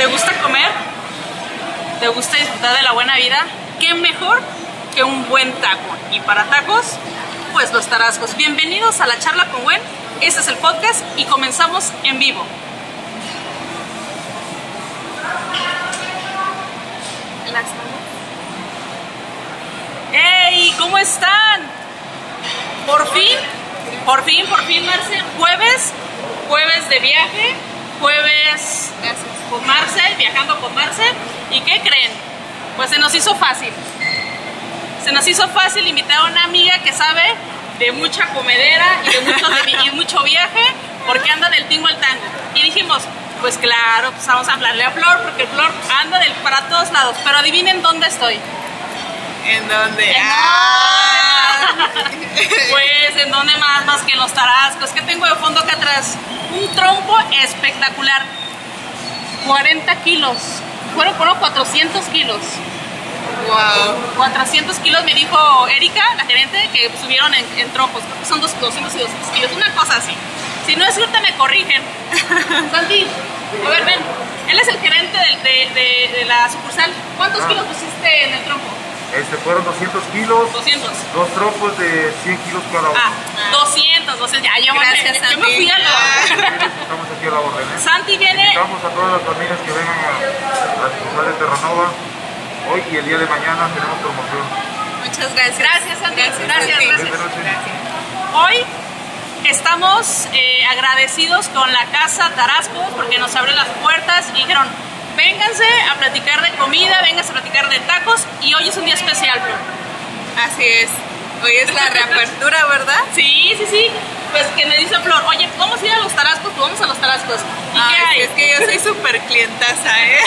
¿Te gusta comer? ¿Te gusta disfrutar de la buena vida? ¿Qué mejor que un buen taco? Y para tacos, pues los tarascos. Bienvenidos a la charla con Gwen. Este es el podcast y comenzamos en vivo. ¡Hey! ¿Cómo están? Por fin, por fin, por fin, Marce. Jueves, jueves de viaje, jueves con Marce, viajando con Marce. ¿Y qué creen? Pues se nos hizo fácil. Se nos hizo fácil invitar a una amiga que sabe de mucha comedera y de mucho, de- y mucho viaje porque anda del tingo al tango. Y dijimos, pues claro, pues vamos a hablarle a Flor porque Flor anda del, para todos lados. Pero adivinen dónde estoy. ¿En dónde? ¿En Ah. Pues, ¿en dónde más? Más que en los tarascos. ¿Qué tengo de fondo acá atrás? Un trompo espectacular. 40 kilos. Fueron, fueron 400 kilos. Wow. 400 kilos me dijo Erika, la gerente, que subieron en, en trompos. Creo que son dos, 200 y 200 kilos. Una cosa así. Si no es cierto, me corrigen. Santi, a ver, ven. Él es el gerente de- de la sucursal. ¿Cuántos Ah. kilos pusiste en el trompo? Este, fueron 200 kilos, 200. dos trompos de 100 kilos cada uno. Ah, 200, 200, ya yo, Gracias, me, yo me Santi. fui a lo... Estamos aquí a la orden, ¿eh? Santi viene, Invitamos a todas las familias que vengan a la sucursal de Terranova. Hoy y el día de mañana tenemos promoción. Muchas gracias. Gracias, Santi. Gracias, gracias. Buenas noches. hoy estamos eh, agradecidos con la casa Tarasco porque nos abrió las puertas y dijeron, vénganse a platicar de comida, vénganse a platicar de tacos y hoy es un día especial, Flor. Así es. Hoy es la reapertura, ¿verdad? Sí, sí, sí. Pues que me dice Flor, oye, vamos a ir a los Tarascos, pues vamos a los Tarascos. ¿Y Ay, qué hay? sí, Es que yo soy súper clientaza, ¿eh?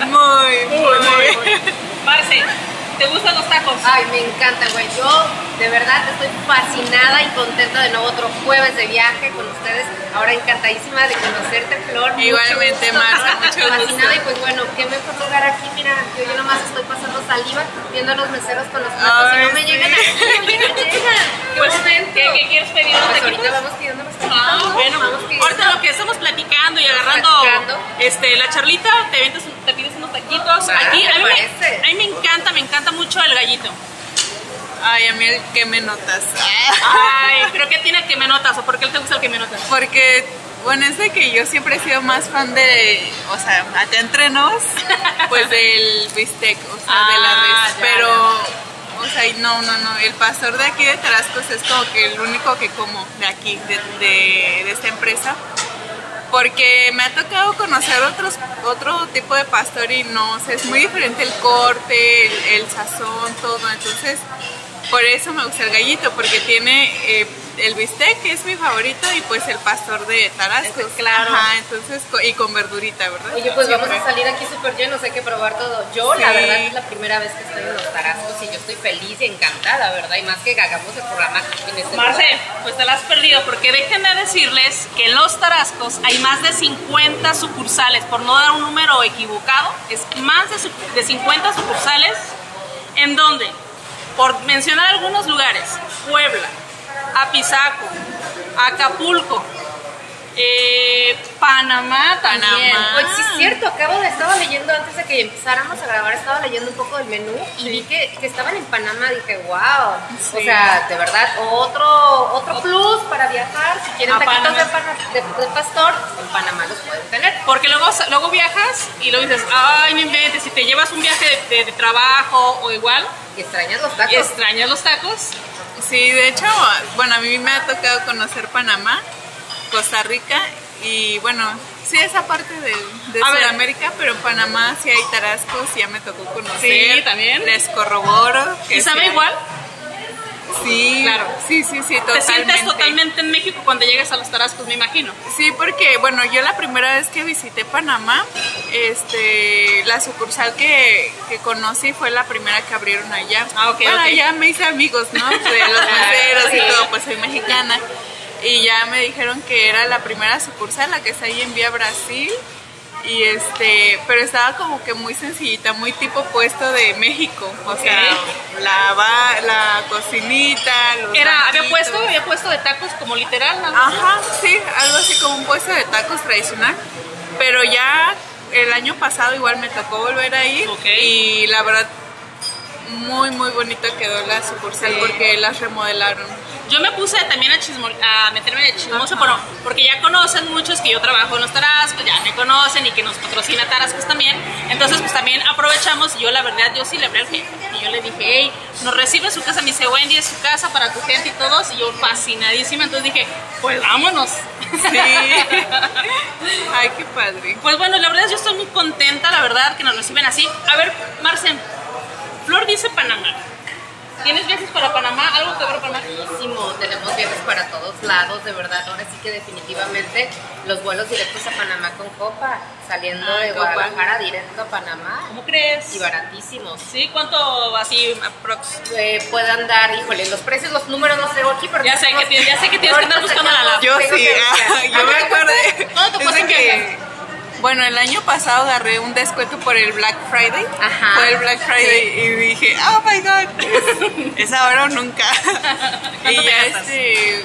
Muy, muy, muy. Marce, ¿te gustan los tacos? Ay, me encanta, güey. Yo de verdad estoy fascinada y contenta de nuevo otro jueves de viaje con ustedes. Ahora encantadísima de conocerte, Flor. Igualmente. Marta, mucho gusto. Fascinada y pues bueno, qué mejor lugar aquí. Mira, yo, yo nomás estoy pasando saliva viendo a los meseros con los platos y no me llegan aquí, no llegan, llegan. Qué Pues, momento. ¿qué, qué quieres pedir? ¿Unos Pues ahorita vamos pidiendo los taquitos. Ah, ¿no? bueno, vamos pidiendo. ahorita lo que estamos platicando y agarrando Platicando. este, la charlita, te, vendes, te pides unos taquitos. Ah, Aquí, me a, mí me, parece. a mí me encanta, me encanta mucho el gallito. Ay, a mí el que me notas. Ay, creo que tiene el que me notas, o por qué te gusta el que me notas. Porque, bueno, es de que yo siempre he sido más fan de, o sea, acá entre nos, pues del bistec, o sea, de la Ah, res. ya, Pero, o sea, no, no, no, el pastor de aquí de Tarascos es como que el único que como de aquí, de, de, de esta empresa. Porque me ha tocado conocer otros, otro tipo de pastor y no, o es muy diferente el corte, el, el sazón, todo. Entonces, por eso me gusta el gallito, porque tiene eh, el bistec, que es mi favorito, y pues el pastor de Tarascos. Ese, claro. Ajá, entonces, co- y con verdurita, ¿verdad? Oye, pues vamos a salir aquí súper llenos, hay que probar todo. Yo, la verdad, es la primera vez que estoy en los Tarascos y yo estoy feliz y encantada, ¿verdad? Y más que hagamos el programa en este Marce, lugar. pues te la has perdido, porque déjenme decirles que en Los Tarascos hay más de 50 sucursales, por no dar un número equivocado, es más de, su- de 50 sucursales, en donde, por mencionar algunos lugares, Puebla, Apizaco, Acapulco, eh, Panamá también. Panamá. Oye, sí es cierto, acabo de, estaba leyendo antes de que empezáramos a grabar, estaba leyendo un poco del menú y vi que, que estaban en Panamá, dije, wow, o sea, de verdad, otro, otro plus para viajar, si quieren A taquitos Panamá. de, pana- de- de pastor, en Panamá los pueden tener. Porque luego, luego viajas y luego dices, ay, no inventes, si te llevas un viaje de, de- de trabajo o igual, extrañas los tacos. y extrañas los tacos, Sí, de hecho, bueno, a mí me ha tocado conocer Panamá, Costa Rica y bueno, sí esa parte de, de ver. Sudamérica, pero en Panamá sí hay tarascos, ya me tocó conocer. Sí, también. Les corroboro. que ¿y sabe igual? Sí, Claro. Sí, sí, sí, Te totalmente. sientes totalmente en México cuando llegas a los Tarascos, me imagino. Sí, porque bueno, yo la primera vez que visité Panamá, este, la sucursal que, que conocí fue la primera que abrieron allá. Ah, ok, bueno, ok. ya me hice amigos, ¿no? De los meseros Sí. y todo, pues soy mexicana. Y ya me dijeron que era la primera sucursal, la que está ahí en Vía Brasil. Y este, pero estaba como que muy sencillita, muy tipo puesto de México. O sea, la, ba- la cocinita, los Era, había puesto, había puesto de tacos como literal, ¿no? Ajá, sí, algo así como un puesto de tacos tradicional. Pero ya el año pasado igual me tocó volver a ir Ok. y la verdad muy muy bonita quedó la sucursal Sí. porque las remodelaron. Yo me puse también a, chismo, a meterme de chismoso, pero porque ya conocen muchos que yo trabajo en los Tarascos, ya me conocen y que nos patrocina Tarascos también. Entonces, pues también aprovechamos. y Yo, la verdad, yo sí le hablé al jefe. Y yo le dije, hey, nos recibe su casa. Me dice, Wendy, es su casa para tu gente y todos. Y yo, fascinadísima. Entonces dije, pues vámonos. Sí. Ay, qué padre. Pues bueno, la verdad, yo estoy muy contenta, la verdad, que nos reciben así. A ver, Marcen, Flor dice Panamá. ¿Tienes viajes para Panamá? ¿Algo que ver Panamá? Tenemos viajes para todos lados, de verdad. Ahora sí que definitivamente los vuelos directos a Panamá con Copa, saliendo Ah, de Copa. Guadalajara directo a Panamá ¿Cómo crees? y baratísimos. ¿Sí? ¿Cuánto así aprox? Eh, puedan dar, híjole, los precios, los números no sé aquí, pero Ya sé que tienes- ya sé que tienes que andar buscando la sacamos, Yo sí, ah, yo me acordé. ¿Cuánto te que, bueno, el año pasado agarré un descuento por el Black Friday. Ajá. Fue el Black Friday y dije, oh my god, es, es ahora o nunca. y ¿Cuánto te ya este.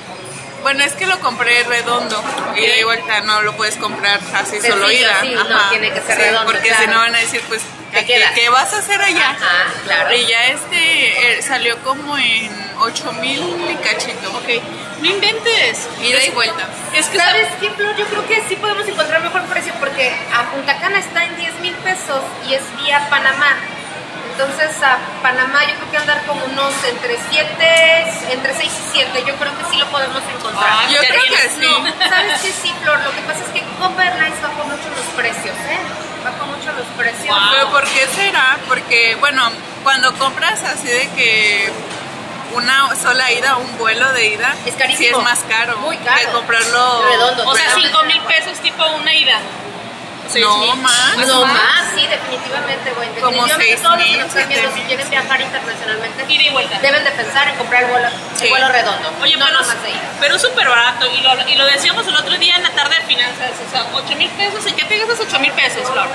Bueno, es que lo compré redondo y de vuelta no lo puedes comprar así solo ida. sí, no, tiene que ser redondo, Porque claro. si no van a decir, pues, ¿qué, quedas. qué vas a hacer allá? Ajá, claro. Y ya este eh, salió como en 8 mil y cachito. Ok. No inventes. Ida y vuelta. Es que ¿Sabes qué, Flor? Yo creo que sí podemos encontrar mejor precio porque a Punta Cana está en 10 mil pesos y es vía Panamá. Entonces a Panamá yo creo que andar como unos entre 7, entre 6 y 7. Yo creo que sí lo podemos encontrar. Ah, Yo creo que sí. No, ¿sabes qué sí, Flor? Lo que pasa es que Copa Airlines bajó mucho los precios, ¿eh? Mucho los precios. Wow. ¿Pero por qué será? Porque, bueno, cuando compras así de que una sola ida, un vuelo de ida, Es carísimo. sí es más caro, Muy caro. que comprarlo Redondo. O sea, Pero- 5 mil pesos tipo una ida. No, más. No más, sí, definitivamente, güey. Como Definitivamente seis todos los que nos están viendo, si quieren viajar internacionalmente, Ida y vuelta. deben de pensar en comprar el vuelo, el Sí. vuelo redondo. Oye, no pero, de ida. pero es súper barato y lo, y lo decíamos el otro día en la tarde de finanzas, o sea, 8 mil pesos, ¿en qué te gastas 8 mil pesos, Flor?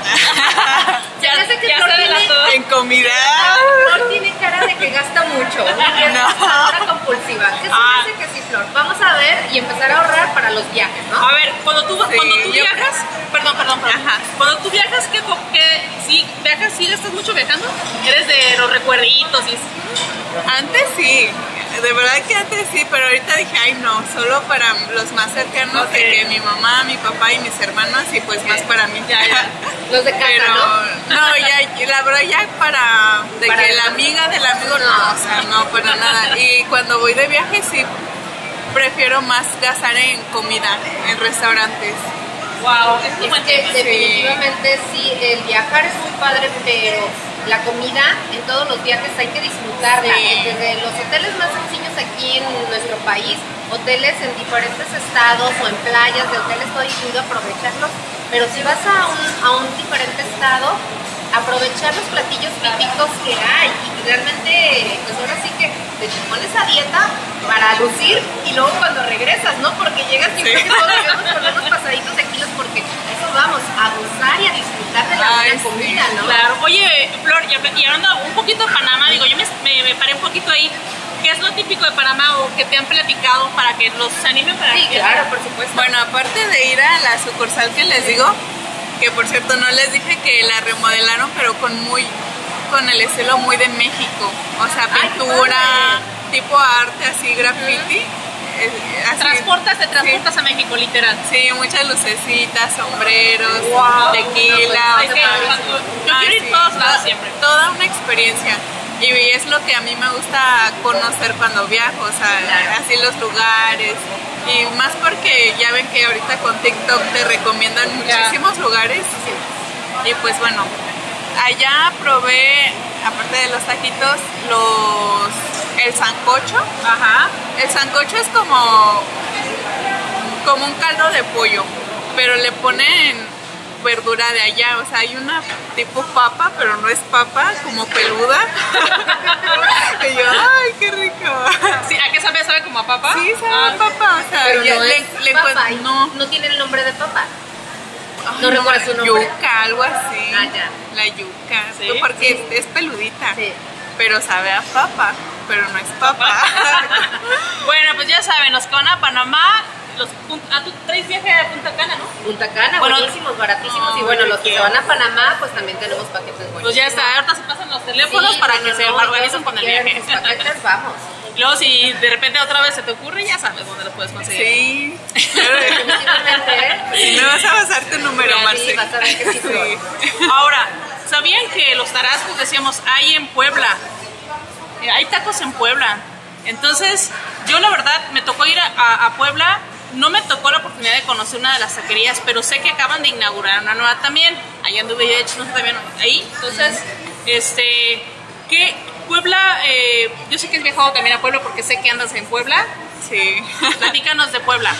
Ya sé que ya Flor se tiene- adelantó. en comida. Flor tiene cara de que gasta mucho, que es No. gastadora compulsiva. ¿Qué se Ah. hace que sí, Flor? Vamos a ver y empezar a ahorrar para los viajes, ¿no? A ver, cuando tú, Sí, cuando tú yo- viajas, perdón, perdón, perdón. Ajá. Cuando tú viajas, ¿qué, qué, sí, viajas, sí gastas mucho viajando? Eres de los recuerditos y Antes sí, de verdad que antes sí, pero ahorita dije, ay no, solo para los más cercanos, de que mi mamá, mi papá y mis hermanos y pues más para mí. Ya, ya. Los de casa, Pero ¿no? no, ya, la verdad ya para de Para- que la amiga del amigo no, No. o sea, no para nada. Y cuando voy de viaje sí prefiero más gastar en comida, en restaurantes. wow, es Es que definitivamente sí, el viajar es muy padre, pero la comida en todos los viajes hay que disfrutarla. Sí. Desde los hoteles más sencillos aquí en nuestro país, hoteles en diferentes estados o en playas de hoteles todo incluido, aprovecharlos. Pero si vas a un, a un diferente estado, aprovechar los platillos típicos que hay y realmente, pues ahora sí que te pones a dieta para lucir y luego cuando regresas, ¿no? Porque llegas y Sí. todos debemos ponernos pasaditos de kilos porque eso vamos, a gozar y a disfrutar de la Ay, buena sí. comida, ¿no? Claro. Oye, Flor, y hablando un poquito de Panamá, digo, yo me, me- me paré un poquito ahí. ¿Qué es lo típico de Panamá o que te han platicado para que los animen para Sí, que claro, por supuesto. Bueno, aparte de ir a la sucursal que les digo, que por cierto no les dije que la remodelaron, pero con muy con el estilo muy de México, o sea, pintura, tipo arte así graffiti. eh, así. transportas, te transportas a México, literal. Sí, muchas lucecitas, sombreros, Wow. tequila. Ay, o que sea, cuando- yo quiero ir todos lados siempre. Toda una experiencia. Y es lo que a mí me gusta conocer cuando viajo, o sea, así los lugares. Y más porque ya ven que ahorita con TikTok te recomiendan muchísimos lugares. Y pues bueno, allá probé, aparte de los taquitos, los el sancocho. Ajá. El sancocho es como, como un caldo de pollo, pero le ponen verdura de allá, o sea, hay una tipo papa, pero no es papa, como peluda. y yo, ay, qué rico. Sí, ¿A qué sabe? ¿Sabe como a papa? Sí, sabe Ah, a papa, o sea, Pero ya no le, papa, no, no tiene el nombre de papa. Ay, no recuerdas su nombre. Yuca, algo así. Ah, ya. La yuca, Sí, porque es, es peludita, Sí. pero sabe a papa, pero no es papa. Bueno, pues ya saben, los que van a Panamá, los ah, tú traes viaje a Punta Cana, ¿no? Punta Cana, Bueno, buenísimos, baratísimos. y no, bueno, los que se van a Panamá, pues también tenemos paquetes buenísimos. Pues ya está, ahorita se pasan los teléfonos Sí, para que no, se organicen con el viaje. paquetes, vamos. Luego, si de repente otra vez se te ocurre, ya sabes dónde lo puedes conseguir. Sí. Me vas a pasar tu número, Marce. vas a ver que sí. Ahora, ¿sabían que los tarascos, decíamos, hay en Puebla? Eh, hay tacos en Puebla. Entonces, yo la verdad me tocó ir a, a- a Puebla. No me tocó la oportunidad de conocer una de las taquerías, pero sé que acaban de inaugurar una nueva también. Ahí anduve yo, de hecho, no también ahí. Entonces, este, que Puebla, eh, yo sé que has viajado también a Puebla porque sé que andas en Puebla. Sí. Platícanos de Puebla.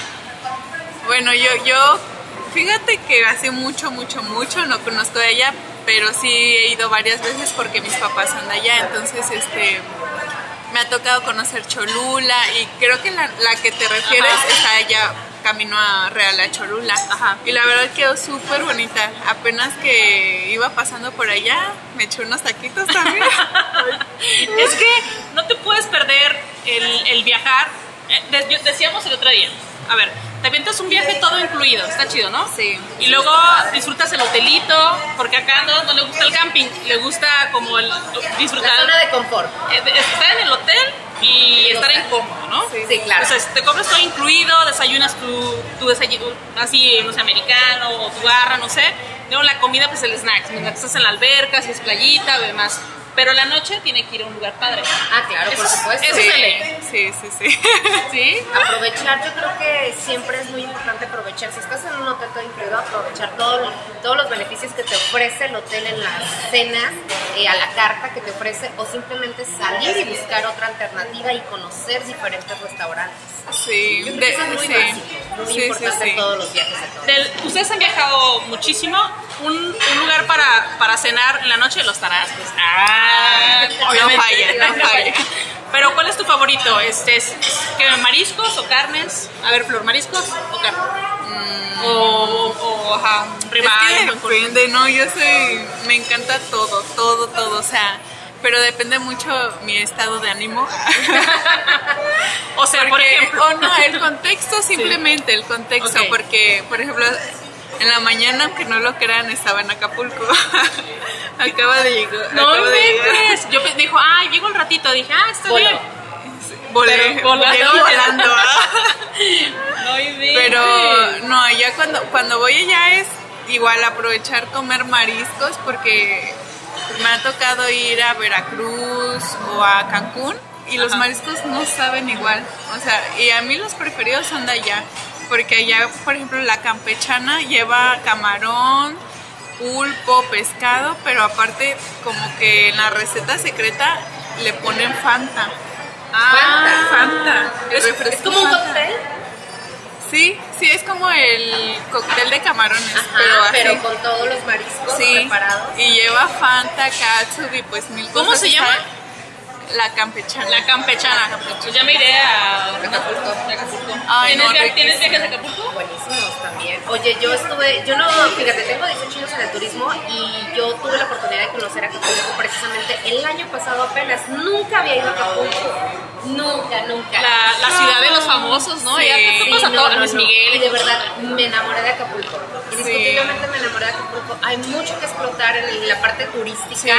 Bueno, yo, yo, fíjate que hace mucho, mucho, mucho no conozco de allá, pero sí he ido varias veces porque mis papás de allá, entonces este me ha tocado conocer Cholula y creo que la, la que te refieres Ajá. está allá camino a Real a Cholula. Ajá. Y la verdad quedó súper bonita. Apenas que iba pasando por allá, me eché unos taquitos también. Es que no te puedes perder el, el viajar. Eh, decíamos el otro día, a ver, te avientas un viaje todo incluido, está chido, ¿no? Sí. Y luego disfrutas el hotelito, porque acá no, no le gusta el camping, le gusta como el disfrutar, La zona de confort. eh, estar en el hotel y estar en cómodo, ¿no? Sí, claro. Entonces, te compras todo incluido, desayunas tu, tu desayuno así, no sé, americano o tu barra, no sé. Luego la comida, pues el snack, mientras estás en la alberca, si es playita o demás. Pero la noche tiene que ir a un lugar padre. Ah, claro, por supuesto. eso sí, es de ley. sí, sí, sí. ¿Sí? Aprovechar, yo creo que siempre es muy importante aprovechar. Si estás en un hotel todo incluido, aprovechar todo- todos los beneficios que te ofrece el hotel en las cenas, eh, a la carta que te ofrece, o simplemente salir y buscar otra alternativa y conocer diferentes restaurantes. Sí, Yo creo de- que eso es muy sí. básico, muy Sí, importante sí. en todos los viajes. de todos. Del- ustedes han viajado muchísimo. Un, un lugar para, para cenar en la noche, los tarascos. Ah, No obviamente. falla, no falla. Pero ¿cuál es tu favorito? Este, es, ¿qué, ¿Mariscos o carnes? A ver, Flor, ¿mariscos o carne? O, o, ajá, Es ribeye, que mejor. depende, no, yo soy, me encanta todo, todo, todo, o sea, pero depende mucho mi estado de ánimo. O sea, por Porque- ejemplo. O no, el contexto, simplemente el contexto, porque, por ejemplo, en la mañana, aunque no lo crean, estaba en Acapulco. Acaba de llegar. No acabo de llegar. Yo dijo, ah, llego un ratito. Dije, ah, está Voló. bien. Volé, Pero volando. No. Pero no, allá cuando, cuando voy allá es igual aprovechar comer mariscos porque me ha tocado ir a Veracruz o a Cancún y los Ajá. mariscos no saben igual. O sea, y a mí los preferidos son de allá. Porque allá, por ejemplo, la campechana lleva camarón, pulpo, pescado, pero aparte como que en la receta secreta le ponen Fanta. Ah, Fanta. el ¿Es, es como un Fanta. cóctel? Sí, sí, es como el cóctel de camarones, Ajá, pero así. pero con todos los mariscos sí, preparados. y lleva Fanta, catsup y pues mil ¿Cómo cosas. se llama? La campechana. La campechana. Pues ya me iré a Acapulco. Acapulco. Ay, ¿Tienes, no. ¿Tienes viajes a Acapulco? Buenísimos también. Oye, yo estuve, yo no, fíjate, tengo 18 años en el turismo y yo tuve la oportunidad de conocer Acapulco precisamente el año pasado apenas. Nunca había ido a Acapulco. Nunca, nunca. La, la ciudad de los famosos, ¿no? Sí. Ya te a todos, Luis. Miguel. Y de verdad, me enamoré de Acapulco. Indiscutiblemente me enamoré de Acapulco. Hay mucho que explotar en la parte turística. Sí.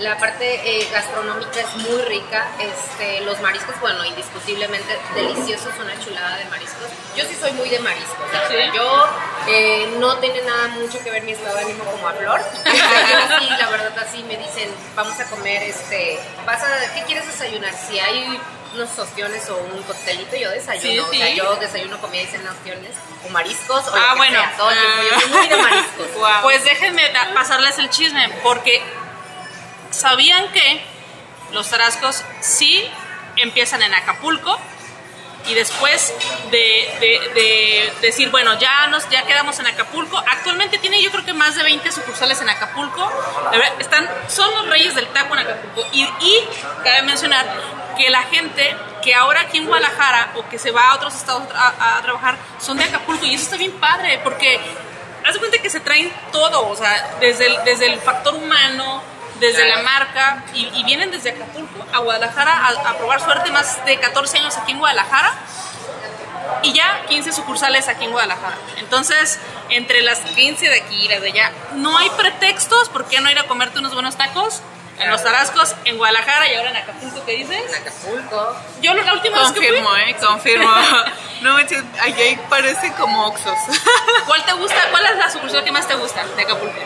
La parte eh, gastronómica es muy rica. Este, los mariscos, bueno, indiscutiblemente deliciosos, una chulada de mariscos. Yo sí soy muy de mariscos. Sí. Yo eh, no tiene nada mucho que ver mi estado de ánimo como a Flor. La verdad, así me dicen, vamos a comer, este, vas a, ¿qué quieres desayunar? Si hay unos ostiones o un coctelito, yo desayuno. Sí, O sea, sí. yo desayuno comida y cena ostiones o mariscos o Ah, bueno. sea, todo el tiempo. Yo soy muy de mariscos. Pues déjenme pasarles el chisme, porque sabían que los tarascos sí empiezan en Acapulco y después de, de- de decir, bueno, ya nos ya quedamos en Acapulco, actualmente tiene yo creo que más de 20 sucursales en Acapulco, De verdad, están, son los reyes del taco en Acapulco y, y cabe mencionar que la gente que ahora aquí en Guadalajara o que se va a otros estados a, a trabajar son de Acapulco y eso está bien padre porque haz de cuenta que se traen todo, o sea, desde el, desde el factor humano, desde la marca, y, y vienen desde Acapulco a Guadalajara a, a probar suerte, más de 14 años aquí en Guadalajara. y ya 15 sucursales aquí en Guadalajara. Entonces, entre las 15 de aquí y las de allá, no hay pretextos por qué no ir a comerte unos buenos tacos en los Tarascos, en Guadalajara y ahora en Acapulco, ¿qué dices? En Acapulco. Yo la última vez que Confirmo, eh, confirmo. No allá parece como Oxos. ¿cuál te gusta? ¿Cuál es la sucursal que más te gusta de Acapulco?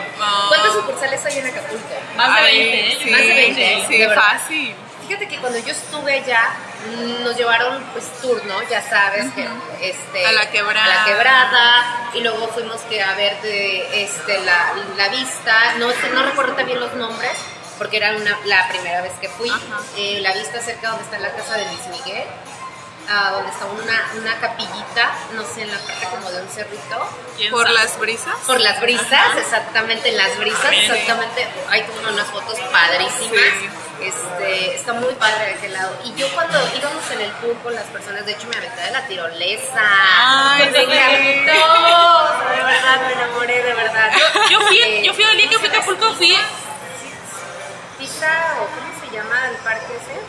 ¿Cuántas sucursales hay en Acapulco? Más de Ay, 20, ¿eh? Sí, Más de 20, sí, de fácil. Fíjate que cuando yo estuve allá, nos llevaron pues tour, ¿no? Ya sabes que este A la quebrada. a la quebrada y luego fuimos que a ver de este la, la vista, no no recuerdo también los nombres porque era una, la primera vez que fui. Eh, la vista cerca donde está la casa de Luis Miguel, ah, donde está una, una capillita, no sé, en la parte como de un cerrito. ¿Quién Por sabe? las brisas. Por las brisas, exactamente, en las brisas, Bien. exactamente. Hay como unas fotos padrísimas. Sí. Este, está muy padre de aquel lado. Y yo cuando íbamos en el tour con las personas, de hecho me aventé de la tirolesa. Ay, me encantó. De verdad, me enamoré, de verdad. Yo fui, Eh, yo fui el día que fui a Acapulco, fui O ¿cómo se llama el parque ese?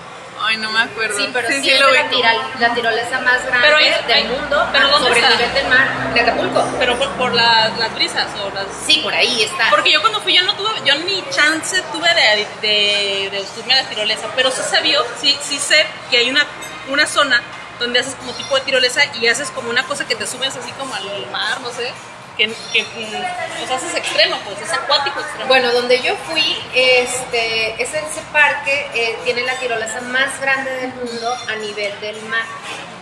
Ay, no me acuerdo. Sí, pero sí, sí es lo la, ubico. tira- la tirolesa más grande Pero del mundo ¿pero dónde sobre está? el nivel del mar de Acapulco. pero por, por la- las brisas o las... Sí, por ahí está. Porque yo cuando fui yo no tuve, yo ni chance tuve de, de, de subirme a la tirolesa, pero sí sabía, sí, sí sé que hay una, una zona donde haces como tipo de tirolesa y haces como una cosa que te subes así como al mar, no sé, que, que mm, o sea, haces extremo, pues, es acuático extremo. Bueno, donde yo fui, este, es ese parque, eh, tiene la tirolesa más grande del mundo a nivel del mar.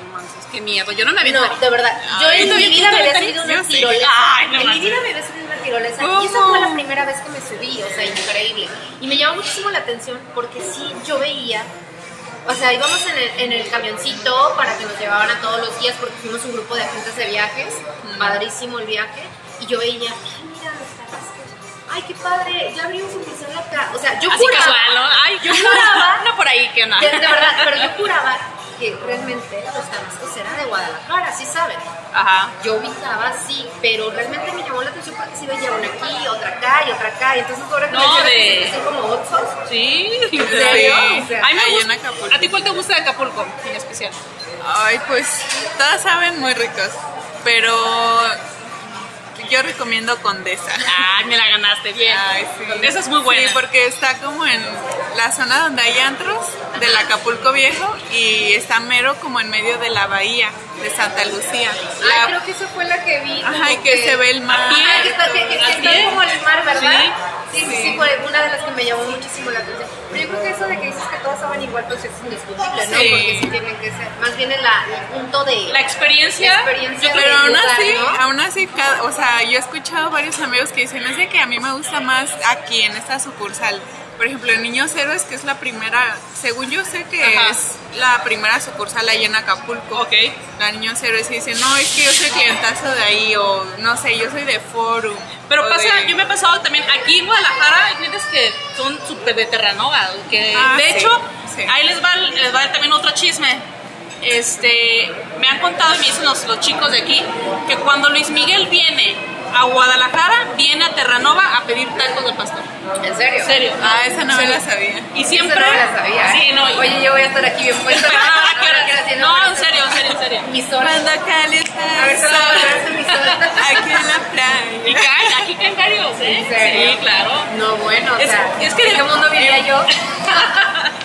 No manches, qué miedo, yo no me No, aviento. de verdad, yo en ¿tú mi vida me había subido una tirolesa. Ay, no en mi vida me había subido una tirolesa. ¿Cómo? Y esa fue la primera vez que me subí, o sea, increíble. Y me llamó muchísimo la atención porque sí, yo veía o sea, íbamos en el, en el camioncito para que nos llevaban a todos los días porque fuimos un grupo de agentes de viajes, padrísimo el viaje, y yo veía, ay, mira, ay, qué padre, ya abrimos un museo acá. O sea, yo Así juraba, casual, ¿no? Ay, yo juraba, no por ahí, que no. de, de verdad, pero yo juraba que realmente los eran de Guadalajara, ¿sí saben? Ajá. Yo ubicaba sí, pero realmente me llamó la atención porque sí veía una aquí, otra acá y otra acá, y entonces ahora que No, que de- son como Oxxos, Sí, ¿En serio? Sí. O sea, A mí me en gusta. Acapulco. ¿A ti cuál te gusta de Acapulco en especial? Ay, pues todas saben muy ricos, pero yo recomiendo Condesa. Ay, me la ganaste bien. Ay, sí. Esa es muy buena. Sí, porque está como en la zona donde hay antros del Acapulco Viejo y está mero como en medio de la bahía de Santa Lucía. Ay, La- creo que esa fue la que vi. Ajá, y que se ve el mar. Ajá, que está, que, que- que está es. como el mar, ¿verdad? Sí. Sí, sí, sí, fue una de las que me llamó muchísimo la atención. Pero yo creo que eso de que dices que todas saben igual, pues es indiscutible, ¿no? Sí. Porque sí tienen que ser. Más bien el, la- el punto de. La experiencia. La experiencia yo creo Pero aún así, ¿no? aún así, cada- o sea, yo he escuchado varios amigos que dicen, es de que a mí me gusta más aquí, en esta sucursal. Por ejemplo, en Niños Héroes, que es la primera, según yo sé que Ajá. es la primera sucursal ahí en Acapulco. Ok. La Niños Héroes y dicen, no, es que yo soy clientazo de ahí, o no sé, yo soy de Forum. Pero pasa, de- yo me he pasado también aquí en Guadalajara, hay clientes que son súper de Terranova, que Ah, de sí, hecho, sí. ahí les va, les va también otro chisme. Este, me han contado y me dicen los, los chicos de aquí que cuando Luis Miguel viene a Guadalajara, viene a Terranova a pedir tacos del pastor. ¿En serio? En serio. Ah, esa no me la sabía. Y Esa siempre. no me la sabía. Sí, ¿eh? no. y- Oye, yo voy a estar aquí bien puesta. Ah, No, en serio, en serio, en serio. Mi sol. Cuando calienta A ver, mi sol. aquí en la Y playa. caen, aquí caen varios, ¿eh? ¿En serio? Sí, claro. No, bueno, o Es- sea, es que ¿en de- qué mundo vivía yo?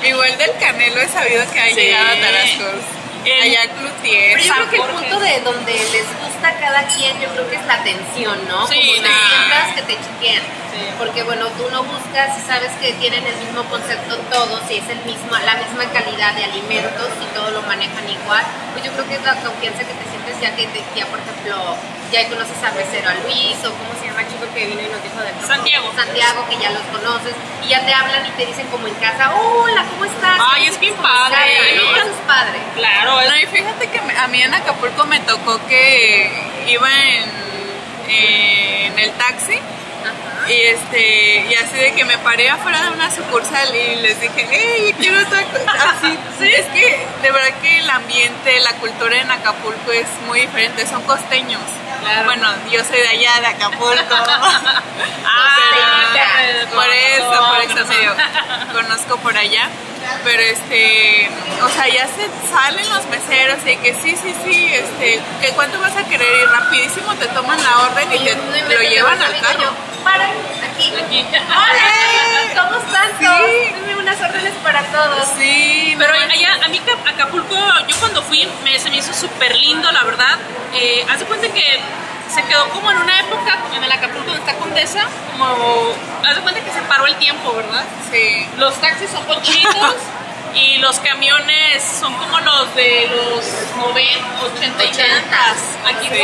Igual del Canelo he sabido que ha Sí. llegado a Tarascos. El- Allá Cloutier. Pero yo San creo que el Jorge. punto de donde les gusta a cada quien, yo creo que es la atención, ¿no? Sí, Como te sientas que te chiquean. Sí. Porque bueno, tú no buscas y sabes que tienen el mismo concepto todos y es el mismo, la misma calidad de alimentos y todo lo manejan igual. Pues yo creo que es la confianza que te sientes ya que te- ya por ejemplo ya conoces al mesero a Luis o cómo se llama el chico que vino y nos dijo de Santiago. Santiago que ya los conoces y ya te hablan y te dicen como en casa, hola, ¿cómo estás? Ay, es bien padre. ¿no? Eso es padre. Claro, es- No, y fíjate que me- a mí en Acapulco me tocó que iba en, en el taxi Ajá. y este y así de que me paré afuera de una sucursal y les dije, hey, quiero taco. Así, es que de verdad que el ambiente, la cultura en Acapulco es muy diferente, son costeños. Claro. Bueno, yo soy de allá, de Acapulco. Ah, Pero- Por eso, por eso te digo, conozco por allá. Pero este, o sea, ya se salen los meseros y que sí, sí, sí, este, que cuánto vas a querer y rapidísimo te toman la orden y te lo llevan al carro. Para, aquí. Aquí. ¡Hola! ¿Cómo están Sí. Unas órdenes para todos. Sí, Pero no, allá, a mí Cap- Acapulco, yo cuando fui, me, se me hizo súper lindo, la verdad. Eh, haz de cuenta que se quedó como en una época, en el Acapulco donde está Condesa, como, haz de cuenta que se paró el tiempo, ¿verdad? sí. Los taxis son cochitos y los camiones son como los de los 90, 80 y 80. Aquí Sí.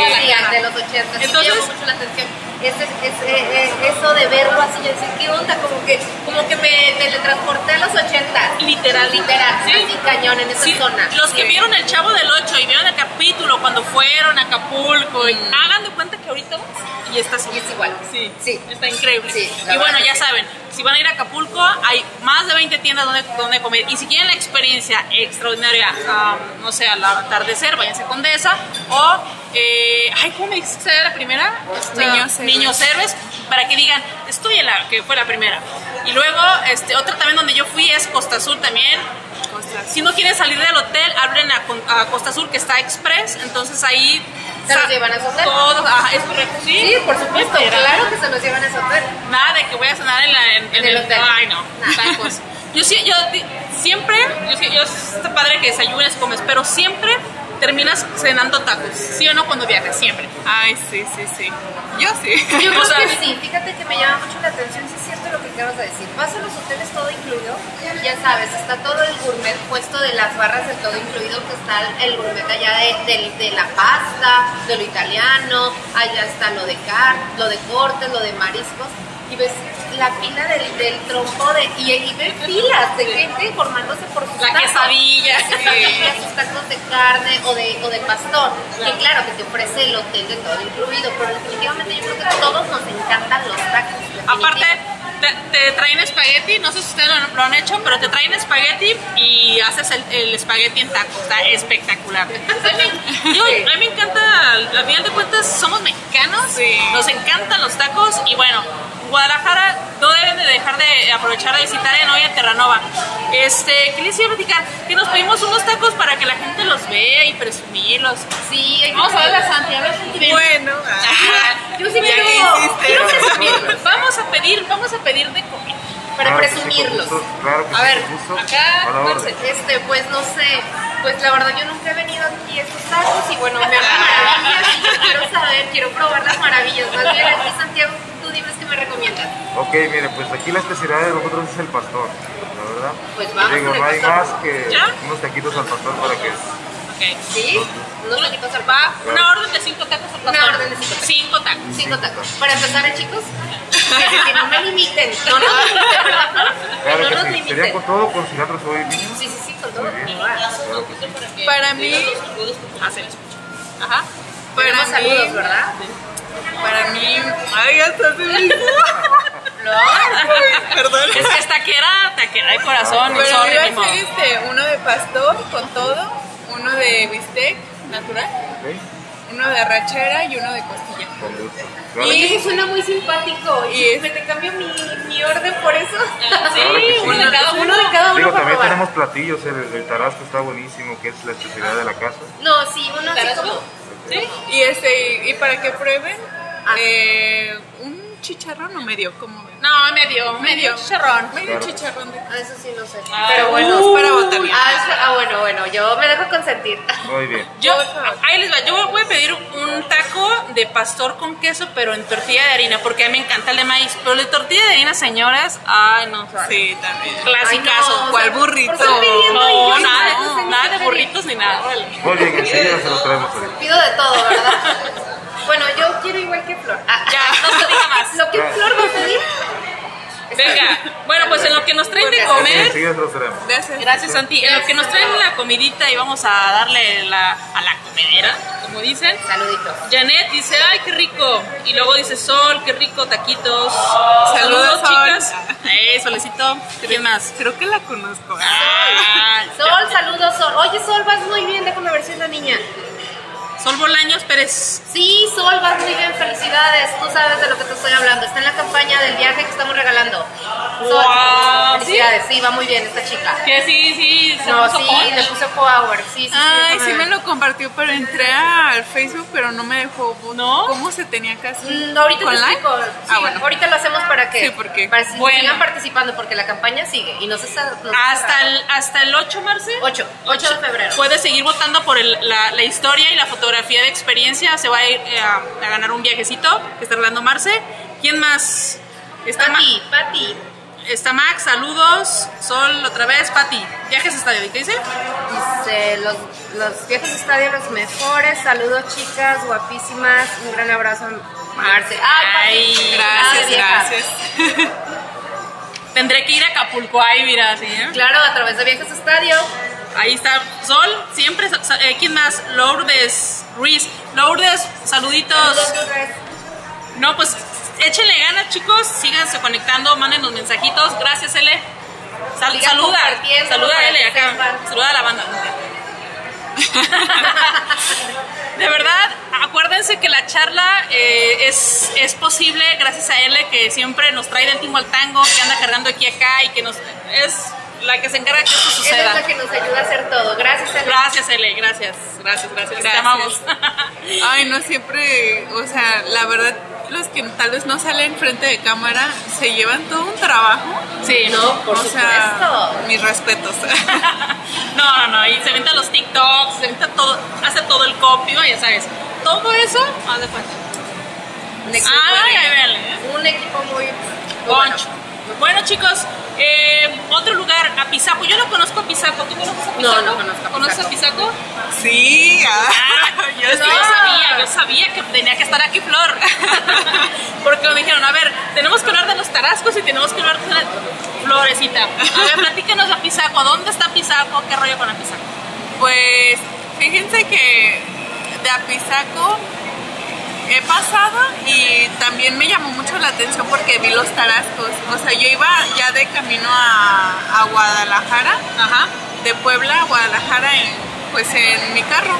De los 80. Sí, Entonces- me llamó mucho la atención. Ese, ese, eh, eso de verlo así, yo decía, ¿qué onda? Como que, como que me teletransporté a los 80. Literal. Literal, Sí. así cañón en esa Sí, zona. los que vieron el Chavo del 8 y vieron el capítulo cuando fueron a Acapulco, y hagan de cuenta que ahorita vas y está así. Y es igual. Sí, Sí. está increíble. Sí, y bueno, ya sí. saben, si van a ir a Acapulco, hay más de 20 tiendas donde, donde comer. Y si quieren la experiencia extraordinaria, um, no sé, al atardecer, váyanse a Condesa. O, eh, ay, ¿cómo me dijiste que era la primera? Esta- Niños. Niños Héroes, para que digan, estoy en la que fue la primera. Y luego, este, otra también donde yo fui es Costa Azul también. Si no quieren salir del hotel, hablen a, a Costa Azul, que está express, entonces ahí... ¿Se los llevan a su hotel? Todos, ajá, es correcto. Sí, Sí, por supuesto, Literal. claro que se los llevan a ese hotel. Nada de que voy a cenar en, la, en, En el hotel. Ay, no, Nah. tacos. Yo sí, yo siempre, yo, yo está padre que desayunes, comes, pero siempre terminas cenando tacos. ¿Sí o no cuando viajas? Siempre. Ay, sí, sí, sí. Yo sí. Yo creo que sí, fíjate que me llama mucho la atención, si es cierto lo que acabas de decir. Vas a los hoteles todo incluido, ya sabes, está todo el gourmet puesto de las barras del todo incluido, que está el gourmet allá de, del- de la pasta, de lo italiano, allá está lo de car, lo de cortes, lo de mariscos, y ves la fila del, del trompo de, y, y ves filas de gente formándose por sus La tacos. quesadilla. Sus tacos de carne o de, o de pastor, que claro que te ofrece el hotel de todo incluido, pero definitivamente yo creo que a todos nos encantan los tacos. Aparte, te, te traen espagueti, no sé si ustedes lo, lo han hecho, pero te traen espagueti y haces el, el espagueti en taco. Está espectacular. A mí, yo, a mí me encanta, al final de cuentas, somos mexicanos, Sí. nos encantan los tacos y bueno, Guadalajara no deben de dejar de aprovechar de visitar en hoy en Terranova. Este, ¿qué les iba a platicar? Que nos pedimos unos tacos para que la gente los vea y presumirlos. Sí, Vamos a ver a pedirlos. Santi, a ver. Bueno. Ajá. Yo sí quiero, Vamos a pedir, vamos a pedir de comer. para Claro presumirlos. gusto, Claro que A ver, gusto. acá, la fuerza. Este, pues no sé, pues la verdad yo nunca he venido aquí a estos tacos y bueno, me hablan maravillas y yo quiero saber, quiero probar las maravillas. Más bien aquí, Santiago, tú dime qué me recomiendas. Ok, mire, pues aquí la especialidad de nosotros es el pastor, la verdad. Pues vamos Digo, no hay pastor. más que ¿Ya? unos taquitos al pastor para que... Ok. ¿Sí? Unos taquitos al Va, una orden de cinco tacos al Una pastor. orden de cinco tacos. Cinco tacos. Cinco tacos. Para empezar, ¿eh, chicos? Que no me limiten. No nos limiten, ¿verdad? Claro no que nos sí. ¿Sería limiten. con todo con cilantro, cebolla y piña? Sí, sí, sí, con todo. Que. Para mí, les escucha. ajá. Para Tenemos mí, saludos, ¿verdad? Para mí, ay, hasta se me hizo. Perdón. Es que es taquera, taquera de corazón. Pero sorry, iba a ser este, uno de pastor con todo, uno de bistec natural, uno de arrachera y uno de costilla. Claro que eso suena muy simpático. Y ¿Y es- me te cambio mi, mi orden por eso? Sí, Claro que sí. uno de cada uno. De cada uno Digo, para también probar. tenemos platillos, el, el tarasco está buenísimo, que es la especialidad de la casa. No, sí, uno así ¿Tarasco? como... ¿Sí? Y este, y para que prueben, eh, un chicharrón o medio, como. No, medio, medio chicharrón. Medio chicharrón de Ah, eso sí no sé. Ah, Pero bueno. es para botanear. Ah, es- ah, bueno, bueno, yo me dejo consentir. Muy bien. Yo, ahí les va, yo voy a pedir un taco de pastor con queso, pero en tortilla de harina, porque a mí me encanta el de maíz. Pero el de tortilla de harina, señoras, ay, no. Sí, también. Clasicazo. Ay, no, ¿Cuál burrito? No, yo nada, no nada de burritos ni nada. Muy bien, enseguida se los traemos. Pido de todo, ¿verdad? Bueno, yo quiero igual que Flor. Ah, Ya, no se diga más. Lo que Flor va a pedir. está Venga, bueno, pues en lo que nos traen de comer. Gracias. Gracias, Santi. En lo que nos traen la comidita y vamos a darle la, a la comedera, como dicen. Saluditos. Janet dice, ay, qué rico. Y luego dice, Sol, qué rico, taquitos. Saludos, Sol. chicas. Eh, Solecito. ¿Quién más? Creo que la conozco. Ah, Sol, saludos, Sol. Oye, Sol, vas muy bien, déjame ver si es la niña. Sol Bolaños Pérez. Sí, Sol, vas muy bien, felicidades. Tú sabes de lo que te estoy hablando. Está en la campaña del viaje que estamos regalando. Sol, Guau, felicidades. Sí, va muy bien esta chica. Que sí, sí, se No, puso sí, punch. le puse power. Sí, sí, sí. Ay, déjame sí me lo compartió, pero entré al Facebook, pero no me dejó. ¿No? ¿Cómo se tenía que hacer? Mm, ahorita ¿Con te like? explico. Sí, Ah, bueno. Ahorita lo hacemos para que, Sí, porque- para que Bueno. sigan participando, porque la campaña sigue y no se está. no se Hasta el, hasta el 8, Marce. 8, 8 de febrero. Puedes seguir votando por el- la, la historia y la fotografía de experiencia. Se va a ir eh, a, a ganar un viajecito que está regalando Marce. ¿Quién más? Está, Ma- Pati, Pati. está Max, saludos. Sol, otra vez. Pati, viajes a estadio. ¿Y qué dice? Dice, los, los viejos estadios los mejores. Saludos, chicas, guapísimas. Un gran abrazo Marce. Ay, Ay, Pati, Gracias, vieja. gracias. Tendré que ir a Acapulco. Ay, mira, sí. ¿eh? Claro, a través de viajes estadio. Ahí está Sol. Siempre. eh, ¿Quién más? Lourdes Ruiz. Lourdes, saluditos. No, pues échenle ganas, chicos. Síganse conectando, mándenos mensajitos. Gracias, L. Sal- saluda, saluda a L acá. Saluda a la banda. De verdad, acuérdense que la charla eh, es, es posible gracias a L que siempre nos trae del timo al tango, que anda cargando aquí acá y que nos es la que se encarga que esto Él es suceda. la que nos ayuda a hacer todo. Gracias, Ale. Gracias, L, gracias, gracias, gracias. Te Gracias. amamos. Ay, no siempre, o sea, la verdad, los que tal vez no salen frente de cámara se llevan todo un trabajo. Sí, No, por o sea, supuesto. mis respetos. No, no, no, y se venta los TikToks, se venta todo, hace todo el copy, ¿no? ya sabes. Todo eso, haz de cuenta. Un equipo, un equipo muy, muy bueno. Bueno, chicos, eh, otro lugar, Apizaco. Yo no conozco Apizaco. ¿Tú conoces Apizaco? No, no conozco Apizaco. ¿Conoces Apizaco? sí, ah, Yo, yo yo sí. sabía, yo sabía que tenía que estar aquí Flor. Porque me dijeron, a ver, tenemos que hablar de los tarascos y tenemos que hablar de la Florecita. A ver, platícanos de Apizaco. ¿Dónde está Apizaco? ¿Qué rollo con Apizaco? Pues fíjense que de Apizaco he pasado y también me llamó mucho la atención porque vi los tarascos. O sea, yo iba ya de camino a, a Guadalajara, Ajá. de Puebla a Guadalajara, en, pues en mi carro.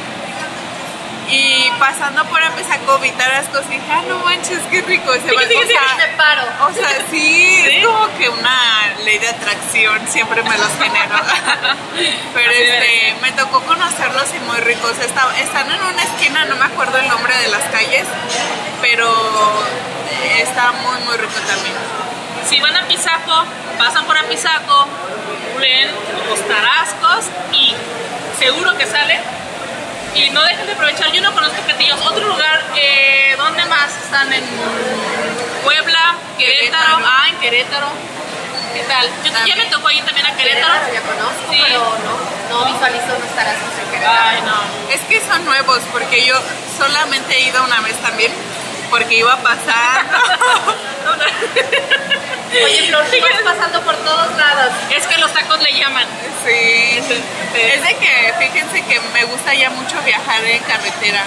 Y pasando por Apizaco vi tarascos y dije, ah, no manches, qué rico. Se va, Sigue, o sigue, sea, paro. o sea, sí, ¿Sí? es como que una ley de atracción, siempre me los genero. Pero este, me tocó conocerlos y muy ricos. Está- están en una esquina, no me acuerdo el nombre de las calles, pero está muy, muy rico también. Si van a Pisaco, pasan por Apizaco, leen los tarascos y seguro que salen. Y no dejen de aprovechar, yo no conozco platillos. Otro lugar, eh, ¿dónde más están? En Puebla, Querétaro. Querétaro. Ah, en Querétaro. ¿Qué tal? Yo ya me tocó ir también a Querétaro. Querétaro ya conozco, Sí. pero no, no visualizo unos tarascos en Querétaro. Ay, no. Es que son nuevos, porque yo solamente he ido una vez también, porque iba a pasar. Oye, Flor, tú vas pasando por todos lados. Es que los tacos le llaman. Sí, es de que fíjense que me gusta ya mucho viajar en carretera.